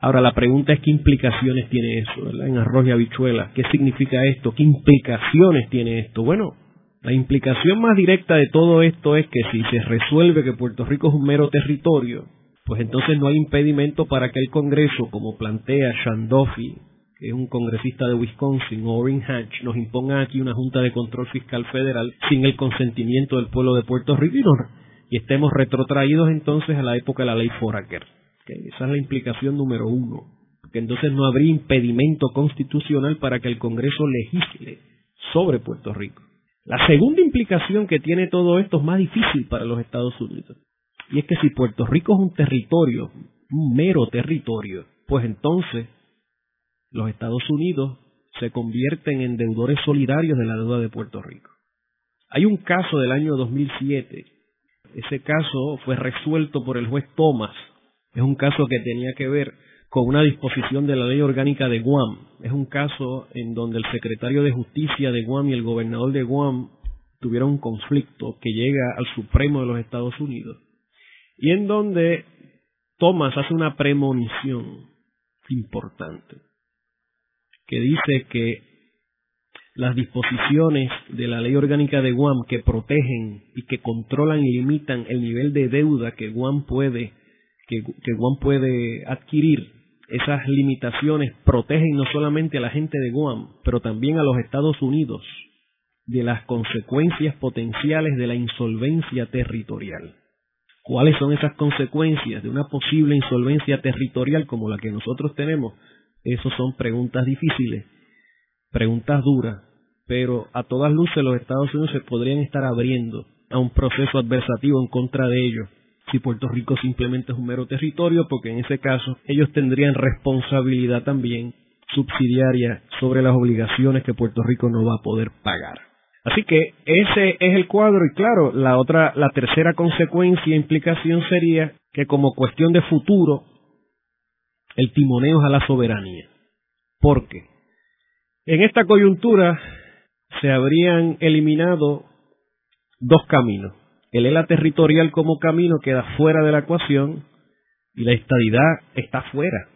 Ahora la pregunta es qué implicaciones tiene eso. En arroz y habichuela. ¿Qué significa esto? ¿Qué implicaciones tiene esto? Bueno, la implicación más directa de todo esto es que si se resuelve que Puerto Rico es un mero territorio, pues entonces no hay impedimento para que el Congreso, como plantea Shandoffy, que es un congresista de Wisconsin, o Orrin Hatch, nos imponga aquí una Junta de Control Fiscal Federal sin el consentimiento del pueblo de Puerto Rico y, estemos retrotraídos entonces a la época de la ley Foraker. Esa es la implicación número uno. Que entonces no habría impedimento constitucional para que el Congreso legisle sobre Puerto Rico. La segunda implicación que tiene todo esto es más difícil para los Estados Unidos. Y es que si Puerto Rico es un territorio, un mero territorio, pues entonces los Estados Unidos se convierten en deudores solidarios de la deuda de Puerto Rico. Hay un caso del año 2007. Ese caso fue resuelto por el juez Thomas. Es un caso que tenía que ver con una disposición de la ley orgánica de Guam. Es un caso en donde el secretario de Justicia de Guam y el gobernador de Guam tuvieron un conflicto que llega al Supremo de los Estados Unidos y en donde Thomas hace una premonición importante que dice que las disposiciones de la ley orgánica de Guam que protegen y que controlan y limitan el nivel de deuda que Guam puede que, Guam puede adquirir esas limitaciones protegen no solamente a la gente de Guam, pero también a los Estados Unidos de las consecuencias potenciales de la insolvencia territorial. ¿Cuáles son esas consecuencias de una posible insolvencia territorial como la que nosotros tenemos? Esas son preguntas difíciles, preguntas duras, pero a todas luces los Estados Unidos se podrían estar abriendo a un proceso adversativo en contra de ellos si Puerto Rico simplemente es un mero territorio, porque en ese caso ellos tendrían responsabilidad también subsidiaria sobre las obligaciones que Puerto Rico no va a poder pagar. Así que ese es el cuadro y claro, la otra, la tercera consecuencia e implicación sería que como cuestión de futuro, el timoneo es a la soberanía. ¿Por qué? En esta coyuntura se habrían eliminado dos caminos. El ELA territorial como camino queda fuera de la ecuación y la estadidad está fuera,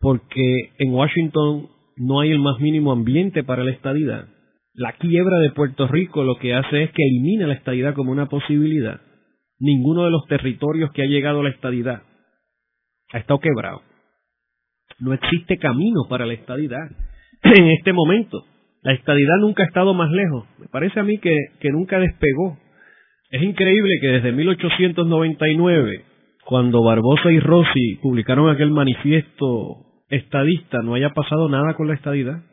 porque en Washington no hay el más mínimo ambiente para la estadidad. La quiebra de Puerto Rico lo que hace es que elimina la estadidad como una posibilidad. Ninguno de los territorios que ha llegado a la estadidad ha estado quebrado. No existe camino para la estadidad en este momento. La estadidad nunca ha estado más lejos. Me parece a mí que, que nunca despegó. Es increíble que desde 1899, cuando Barbosa y Rossi publicaron aquel manifiesto estadista, no haya pasado nada con la estadidad.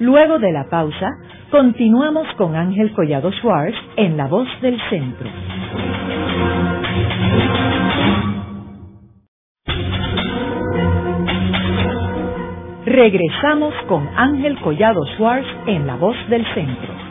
Luego de la pausa, continuamos con Ángel Collado Schwartz en La Voz del Centro. Regresamos con Ángel Collado Schwartz en La Voz del Centro.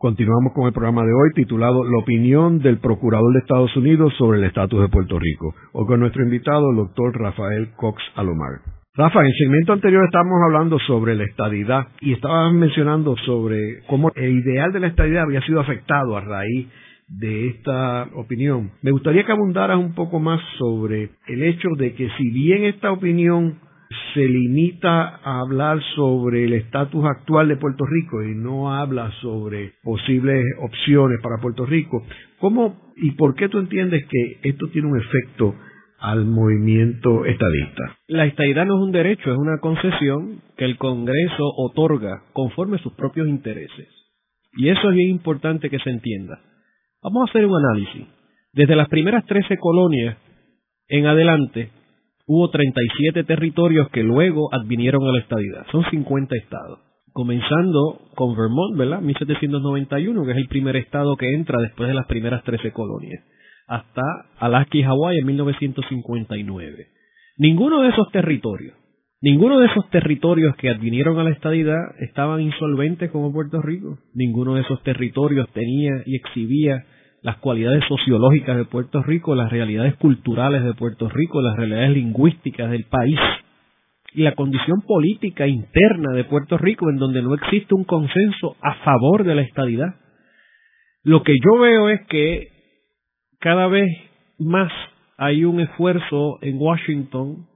Continuamos con el programa de hoy titulado La opinión del Procurador de Estados Unidos sobre el estatus de Puerto Rico, o con nuestro invitado, el doctor Rafael Cox Alomar. Rafa, en el segmento anterior estábamos hablando sobre la estadidad y estabas mencionando sobre cómo el ideal de la estadidad había sido afectado a raíz de esta opinión. Me gustaría que abundaras un poco más sobre el hecho de que si bien esta opinión se limita a hablar sobre el estatus actual de Puerto Rico y no habla sobre posibles opciones para Puerto Rico, ¿cómo y por qué tú entiendes que esto tiene un efecto al movimiento estadista? La estadidad no es un derecho, es una concesión que el Congreso otorga conforme a sus propios intereses. Y eso es bien importante que se entienda. Vamos a hacer un análisis. Desde las primeras 13 colonias en adelante, hubo 37 territorios que luego advinieron a la estadidad. Son 50 estados. Comenzando con Vermont, ¿verdad? 1791, que es el primer estado que entra después de las primeras 13 colonias, hasta Alaska y Hawái en 1959. Ninguno de esos territorios, ninguno de esos territorios que advinieron a la estadidad estaban insolventes como Puerto Rico. Ninguno de esos territorios tenía y exhibía las cualidades sociológicas de Puerto Rico, las realidades culturales de Puerto Rico, las realidades lingüísticas del país y la condición política interna de Puerto Rico en donde no existe un consenso a favor de la estadidad. Lo que yo veo es que cada vez más hay un esfuerzo en Washington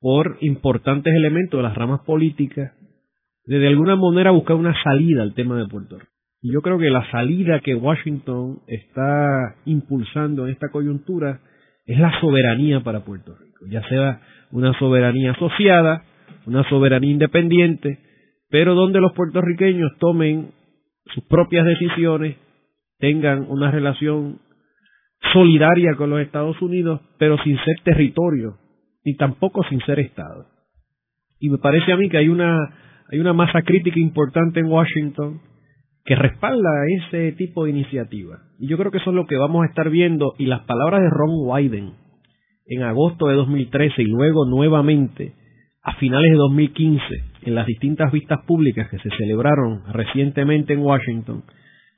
por importantes elementos de las ramas políticas de de alguna manera buscar una salida al tema de Puerto Rico. Y yo creo que la salida que Washington está impulsando en esta coyuntura es la soberanía para Puerto Rico, ya sea una soberanía asociada, una soberanía independiente, pero donde los puertorriqueños tomen sus propias decisiones, tengan una relación solidaria con los Estados Unidos, pero sin ser territorio, ni tampoco sin ser Estado. Y me parece a mí que hay una, hay una masa crítica importante en Washington que respalda ese tipo de iniciativa. Y yo creo que eso es lo que vamos a estar viendo y las palabras de Ron Wyden en agosto de 2013 y luego nuevamente a finales de 2015 en las distintas vistas públicas que se celebraron recientemente en Washington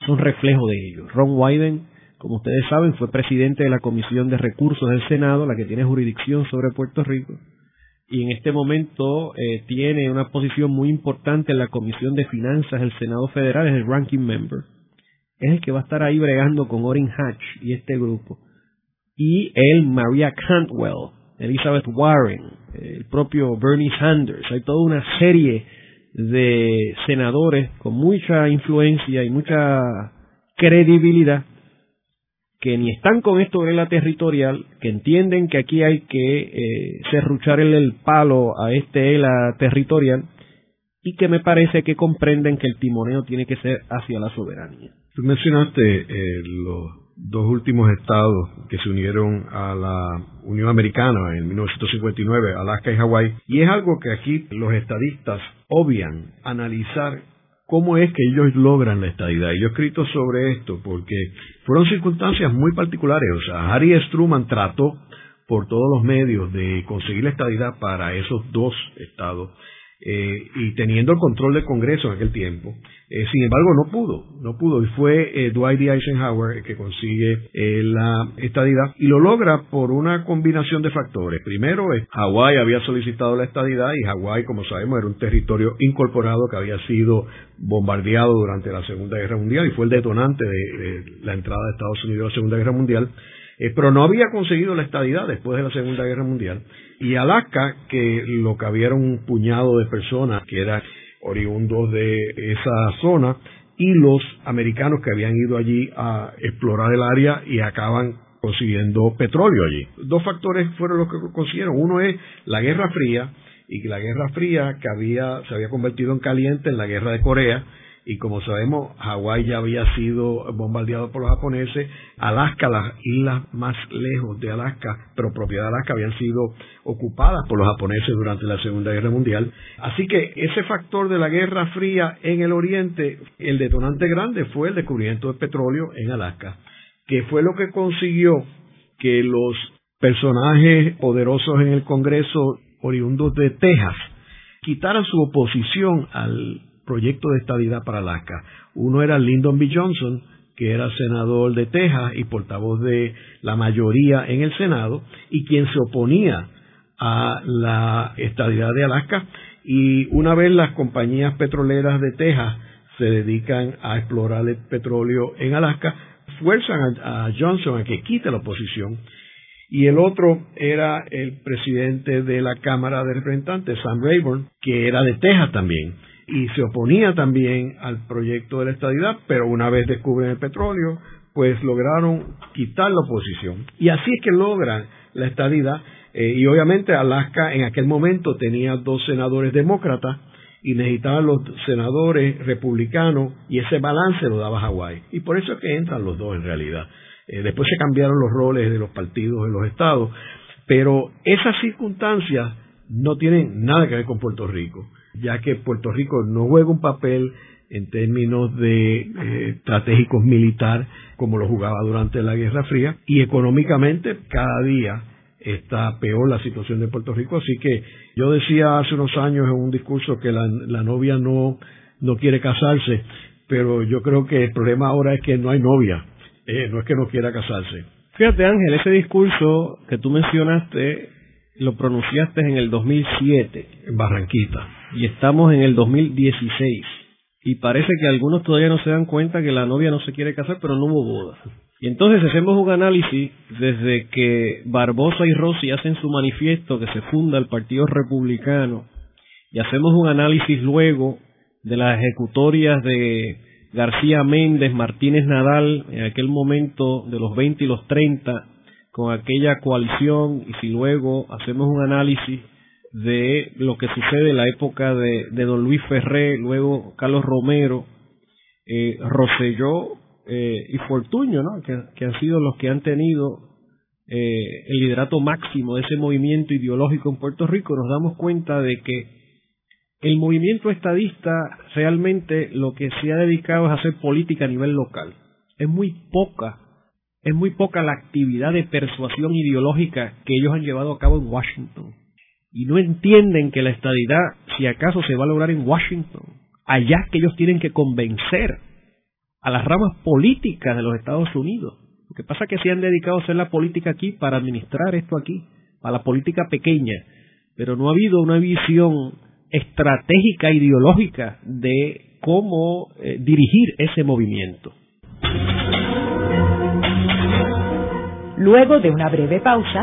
son reflejo de ello. Ron Wyden, como ustedes saben, fue presidente de la Comisión de Recursos del Senado, la que tiene jurisdicción sobre Puerto Rico, y en este momento eh, tiene una posición muy importante en la Comisión de Finanzas del Senado Federal, es el ranking member. Es el que va a estar ahí bregando con Orrin Hatch y este grupo. Y él, Maria Cantwell, Elizabeth Warren, el propio Bernie Sanders. Hay toda una serie de senadores con mucha influencia y mucha credibilidad que ni están con esto de la territorial, que entienden que aquí hay que eh, el palo a este ELA territorial y que me parece que comprenden que el timoneo tiene que ser hacia la soberanía. Tú mencionaste eh, los dos últimos estados que se unieron a la Unión Americana en 1959, Alaska y Hawái, y es algo que aquí los estadistas obvian analizar cómo es que ellos logran la estadidad. Y yo he escrito sobre esto porque fueron circunstancias muy particulares. O sea, Harry Truman trató por todos los medios de conseguir la estadidad para esos dos estados eh, y teniendo el control del Congreso en aquel tiempo. Eh, sin embargo, no pudo, no pudo. Y fue eh, Dwight D. Eisenhower el que consigue la estadidad y lo logra por una combinación de factores. Primero, Hawái había solicitado la estadidad y Hawái, como sabemos, era un territorio incorporado que había sido bombardeado durante la Segunda Guerra Mundial y fue el detonante de la entrada de Estados Unidos a la Segunda Guerra Mundial. Eh, pero no había conseguido la estadidad después de la Segunda Guerra Mundial. Y Alaska, que lo que había era un puñado de personas que eran oriundos de esa zona, y los americanos que habían ido allí a explorar el área y acaban consiguiendo petróleo allí. Dos factores fueron los que consiguieron. Uno es la Guerra Fría, y la Guerra Fría que había, se había convertido en caliente en la Guerra de Corea, y como sabemos, Hawái ya había sido bombardeado por los japoneses, Alaska, las islas más lejos de Alaska, pero propiedad de Alaska, habían sido ocupadas por los japoneses durante la Segunda Guerra Mundial. Así que ese factor de la Guerra Fría en el Oriente, el detonante grande fue el descubrimiento del petróleo en Alaska, que fue lo que consiguió que los personajes poderosos en el Congreso oriundos de Texas quitaran su oposición al proyecto de estabilidad para Alaska. Uno era Lyndon B. Johnson, que era senador de Texas y portavoz de la mayoría en el Senado, y quien se oponía a la estabilidad de Alaska. Y una vez las compañías petroleras de Texas se dedican a explorar el petróleo en Alaska, fuerzan a, Johnson a que quite la oposición. Y el otro era el presidente de la Cámara de Representantes, Sam Rayburn, que era de Texas también y se oponía también al proyecto de la estadidad, pero una vez descubren el petróleo, pues lograron quitar la oposición. Y así es que logran la estadidad. Eh, y obviamente Alaska en aquel momento tenía dos senadores demócratas y necesitaban los senadores republicanos y ese balance lo daba Hawái. Y por eso es que entran los dos en realidad. Eh, después se cambiaron los roles de los partidos en los estados, pero esas circunstancias no tienen nada que ver con Puerto Rico ya que Puerto Rico no juega un papel en términos de eh, estratégicos militar como lo jugaba durante la Guerra Fría y económicamente cada día está peor la situación de Puerto Rico. Así que yo decía hace unos años en un discurso que la, novia no no quiere casarse pero yo creo que el problema ahora es que no hay novia. Eh, no es que no quiera casarse. Fíjate Ángel ese discurso que tú mencionaste lo pronunciaste en el 2007 en Barranquita y estamos en el 2016 y parece que algunos todavía no se dan cuenta que la novia no se quiere casar, pero no hubo boda. Y entonces hacemos un análisis desde que Barbosa y Rossi hacen su manifiesto que se funda el Partido Republicano y hacemos un análisis luego de las ejecutorias de García Méndez, Martínez Nadal, en aquel momento de los 20 y los 30, con aquella coalición, y si luego hacemos un análisis de lo que sucede en la época de, don Luis Ferré, luego Carlos Romero, eh, eh, y Fortuño, ¿no? que, han sido los que han tenido eh, el liderato máximo de ese movimiento ideológico en Puerto Rico, nos damos cuenta de que el movimiento estadista realmente lo que se ha dedicado es a hacer política a nivel local. Es muy poca, es muy poca la actividad de persuasión ideológica que ellos han llevado a cabo en Washington y no entienden que la estadidad, si acaso se va a lograr en Washington, allá que ellos tienen que convencer a las ramas políticas de los Estados Unidos. Lo que pasa es que se han dedicado a hacer la política aquí para administrar esto aquí, para la política pequeña, pero no ha habido una visión estratégica ideológica de cómo eh, dirigir ese movimiento. Luego de una breve pausa,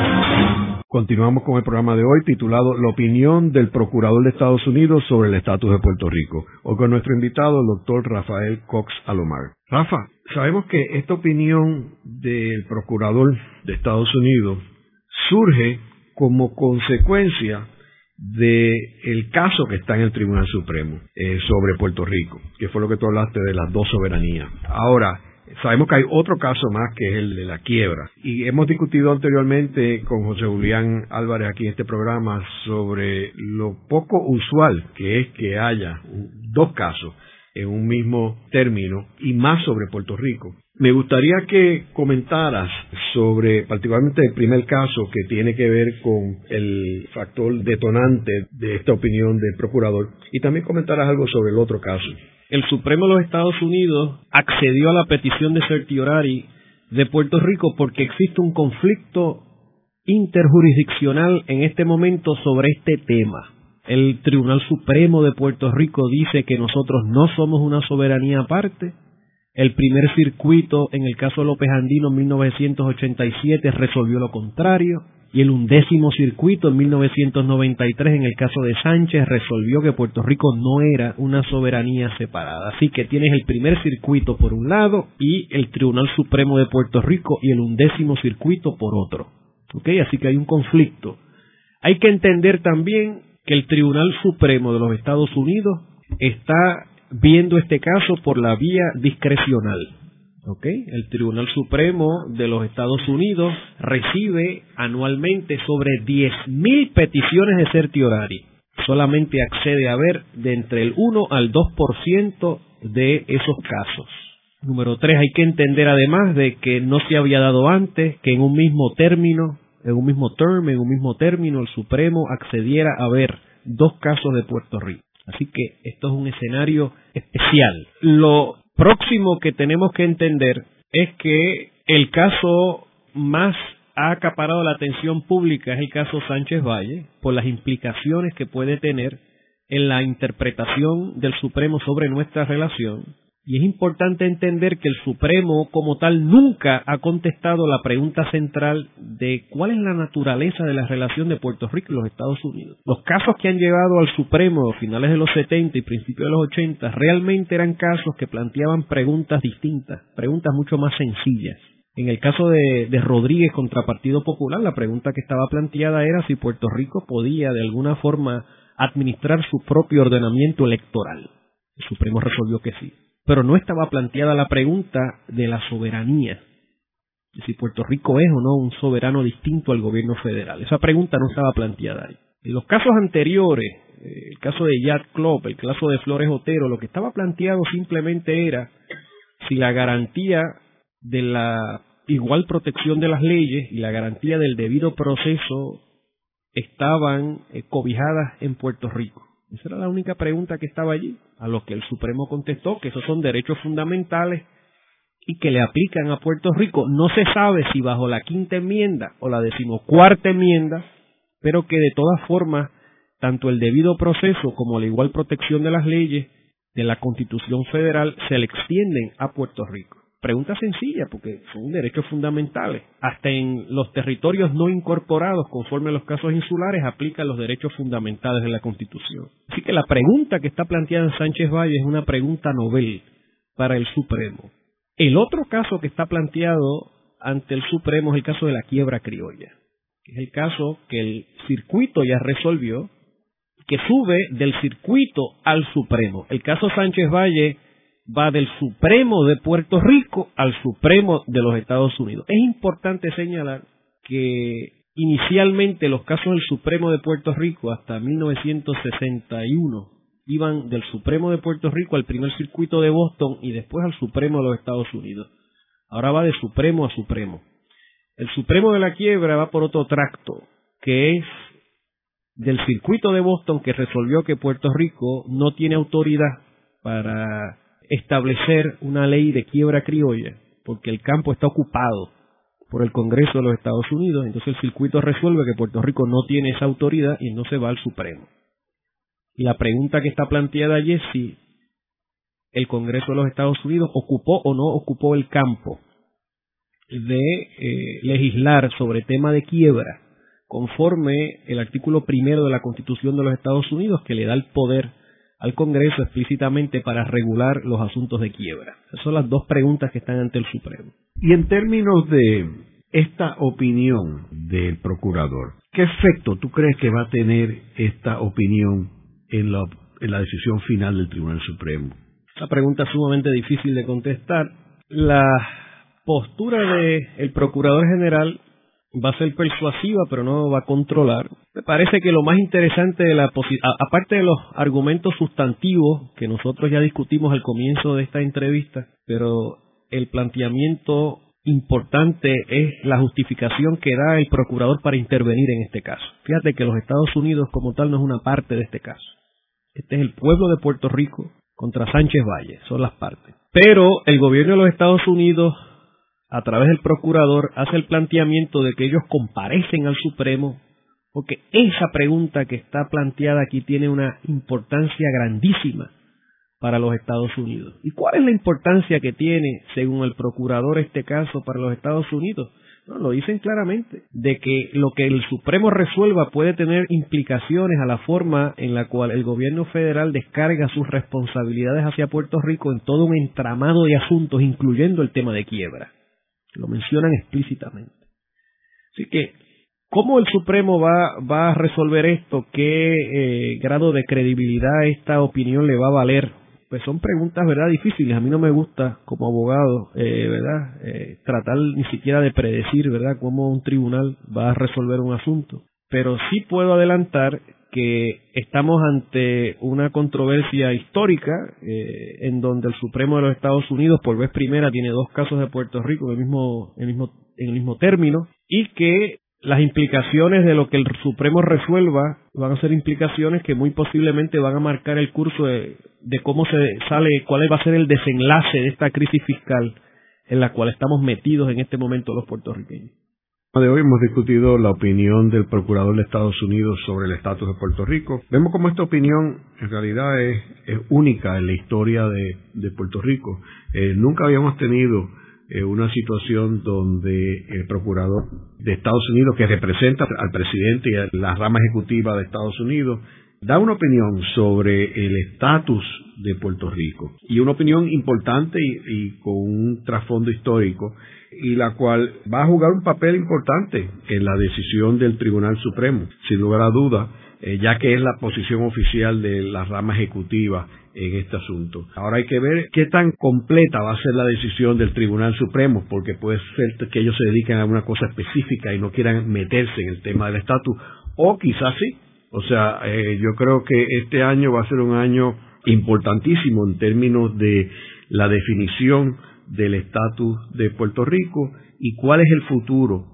Continuamos con el programa de hoy titulado La opinión del Procurador de Estados Unidos sobre el estatus de Puerto Rico. Hoy con nuestro invitado, el doctor Rafael Cox Alomar. Rafa, sabemos que esta opinión del Procurador de Estados Unidos surge como consecuencia del caso que está en el Tribunal Supremo eh, sobre Puerto Rico, que fue lo que tú hablaste de las dos soberanías. Ahora, Sabemos que hay otro caso más que es el de la quiebra. Y hemos discutido anteriormente con José Julián Álvarez aquí en este programa sobre lo poco usual que es que haya dos casos en un mismo término y más sobre Puerto Rico. Me gustaría que comentaras sobre particularmente el primer caso que tiene que ver con el factor detonante de esta opinión del procurador y también comentaras algo sobre el otro caso el Supremo de los Estados Unidos accedió a la petición de certiorari de Puerto Rico porque existe un conflicto interjurisdiccional en este momento sobre este tema. El Tribunal Supremo de Puerto Rico dice que nosotros no somos una soberanía aparte. El primer circuito en el caso de López Andino en 1987 resolvió lo contrario y el undécimo circuito en 1993 en el caso de Sánchez resolvió que Puerto Rico no era una soberanía separada. Así que tienes el primer circuito por un lado y el Tribunal Supremo de Puerto Rico y el undécimo circuito por otro. ¿Ok? Así que hay un conflicto. Hay que entender también que el Tribunal Supremo de los Estados Unidos está viendo este caso por la vía discrecional. El Tribunal Supremo de los Estados Unidos recibe anualmente sobre 10.000 peticiones de certiorari. Solamente accede a ver de entre el 1 al 2% de esos casos. Número 3, hay que entender además de que no se había dado antes que en un mismo término, en un mismo term, en un mismo término, el Supremo accediera a ver dos casos de Puerto Rico. Así que esto es un escenario especial. Lo próximo que tenemos que entender es que el caso más ha acaparado la atención pública es el caso Sánchez Valle por las implicaciones que puede tener en la interpretación del Supremo sobre nuestra relación y es importante entender que el Supremo como tal nunca ha contestado la pregunta central de cuál es la naturaleza de la relación de Puerto Rico y los Estados Unidos. Los casos que han llevado al Supremo a finales de los 70 y principios de los 80 realmente eran casos que planteaban preguntas distintas, preguntas mucho más sencillas. En el caso de, de Rodríguez contra Partido Popular, la pregunta que estaba planteada era si Puerto Rico podía de alguna forma administrar su propio ordenamiento electoral. El Supremo resolvió que sí pero no estaba planteada la pregunta de la soberanía, de si Puerto Rico es o no un soberano distinto al gobierno federal. Esa pregunta no estaba planteada ahí. En los casos anteriores, eh, el caso de Yad Club, el caso de Flores Otero, lo que estaba planteado simplemente era si la garantía de la igual protección de las leyes y la garantía del debido proceso estaban eh, cobijadas en Puerto Rico. Esa era la única pregunta que estaba allí, a lo que el Supremo contestó que esos son derechos fundamentales y que le aplican a Puerto Rico. No se sabe si bajo la quinta enmienda o la decimocuarta enmienda, pero que de todas formas, tanto el debido proceso como la igual protección de las leyes de la Constitución Federal se le extienden a Puerto Rico. Pregunta sencilla, porque son derechos fundamentales. Hasta en los territorios no incorporados, conforme a los casos insulares, aplican los derechos fundamentales de la Constitución. Así que la pregunta que está planteada en Sánchez Valle es una pregunta novel para el Supremo. El otro caso que está planteado ante el Supremo es el caso de la quiebra criolla, que es el caso que el circuito ya resolvió, que sube del circuito al Supremo. El caso Sánchez Valle va del Supremo de Puerto Rico al Supremo de los Estados Unidos. Es importante señalar que inicialmente los casos del Supremo de Puerto Rico hasta 1961 iban del Supremo de Puerto Rico al primer circuito de Boston y después al Supremo de los Estados Unidos. Ahora va de Supremo a Supremo. El Supremo de la quiebra va por otro tracto, que es del circuito de Boston que resolvió que Puerto Rico no tiene autoridad para establecer una ley de quiebra criolla, porque el campo está ocupado por el Congreso de los Estados Unidos, entonces el circuito resuelve que Puerto Rico no tiene esa autoridad y no se va al Supremo. Y la pregunta que está planteada allí es si el Congreso de los Estados Unidos ocupó o no ocupó el campo de eh, legislar sobre tema de quiebra conforme el artículo primero de la Constitución de los Estados Unidos que le da el poder al Congreso explícitamente para regular los asuntos de quiebra. Esas son las dos preguntas que están ante el Supremo. Y en términos de esta opinión del procurador, ¿qué efecto tú crees que va a tener esta opinión en la, en la decisión final del Tribunal Supremo? Esta pregunta es sumamente difícil de contestar. La postura del Procurador General va a ser persuasiva, pero no va a controlar. Me parece que lo más interesante de la aparte de los argumentos sustantivos que nosotros ya discutimos al comienzo de esta entrevista, pero el planteamiento importante es la justificación que da el procurador para intervenir en este caso. Fíjate que los Estados Unidos como tal no es una parte de este caso. Este es el pueblo de Puerto Rico contra Sánchez Valle, son las partes. Pero el gobierno de los Estados Unidos, a través del procurador, hace el planteamiento de que ellos comparecen al Supremo, porque esa pregunta que está planteada aquí tiene una importancia grandísima para los Estados Unidos. ¿Y cuál es la importancia que tiene, según el procurador, este caso para los Estados Unidos? No, lo dicen claramente, de que lo que el Supremo resuelva puede tener implicaciones a la forma en la cual el gobierno federal descarga sus responsabilidades hacia Puerto Rico en todo un entramado de asuntos, incluyendo el tema de quiebra. Lo mencionan explícitamente. Así que, ¿cómo el Supremo va, va a resolver esto? ¿Qué eh, grado de credibilidad esta opinión le va a valer pues son preguntas, ¿verdad?, difíciles. A mí no me gusta, como abogado, eh, ¿verdad?, eh, tratar ni siquiera de predecir, ¿verdad?, cómo un tribunal va a resolver un asunto. Pero sí puedo adelantar que estamos ante una controversia histórica eh, en donde el Supremo de los Estados Unidos por vez primera tiene dos casos de Puerto Rico en el mismo, en el mismo, en el mismo término y que las implicaciones de lo que el Supremo resuelva van a ser implicaciones que muy posiblemente van a marcar el curso de, cómo se sale, cuál va a ser el desenlace de esta crisis fiscal en la cual estamos metidos en este momento los puertorriqueños. De hoy hemos discutido la opinión del Procurador de Estados Unidos sobre el estatus de Puerto Rico. Vemos como esta opinión en realidad es, única en la historia de, Puerto Rico. Eh, nunca habíamos tenido eh, una situación donde el procurador de Estados Unidos, que representa al presidente y a la rama ejecutiva de Estados Unidos, da una opinión sobre el estatus de Puerto Rico y una opinión importante y, con un trasfondo histórico y la cual va a jugar un papel importante en la decisión del Tribunal Supremo, sin lugar a duda, eh, ya que es la posición oficial de la rama ejecutiva en este asunto. Ahora hay que ver qué tan completa va a ser la decisión del Tribunal Supremo, porque puede ser que ellos se dediquen a una cosa específica y no quieran meterse en el tema del estatus, o quizás sí. O sea, eh, yo creo que este año va a ser un año importantísimo en términos de la definición del estatus de Puerto Rico y cuál es el futuro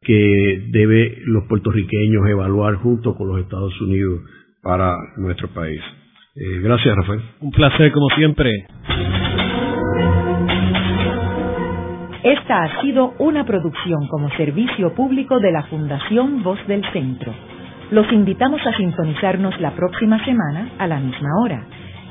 que debe los puertorriqueños evaluar junto con los Estados Unidos para nuestro país. Eh, gracias, Rafael. Un placer, como siempre. Esta ha sido una producción como servicio público de la Fundación Voz del Centro. Los invitamos a sintonizarnos la próxima semana a la misma hora.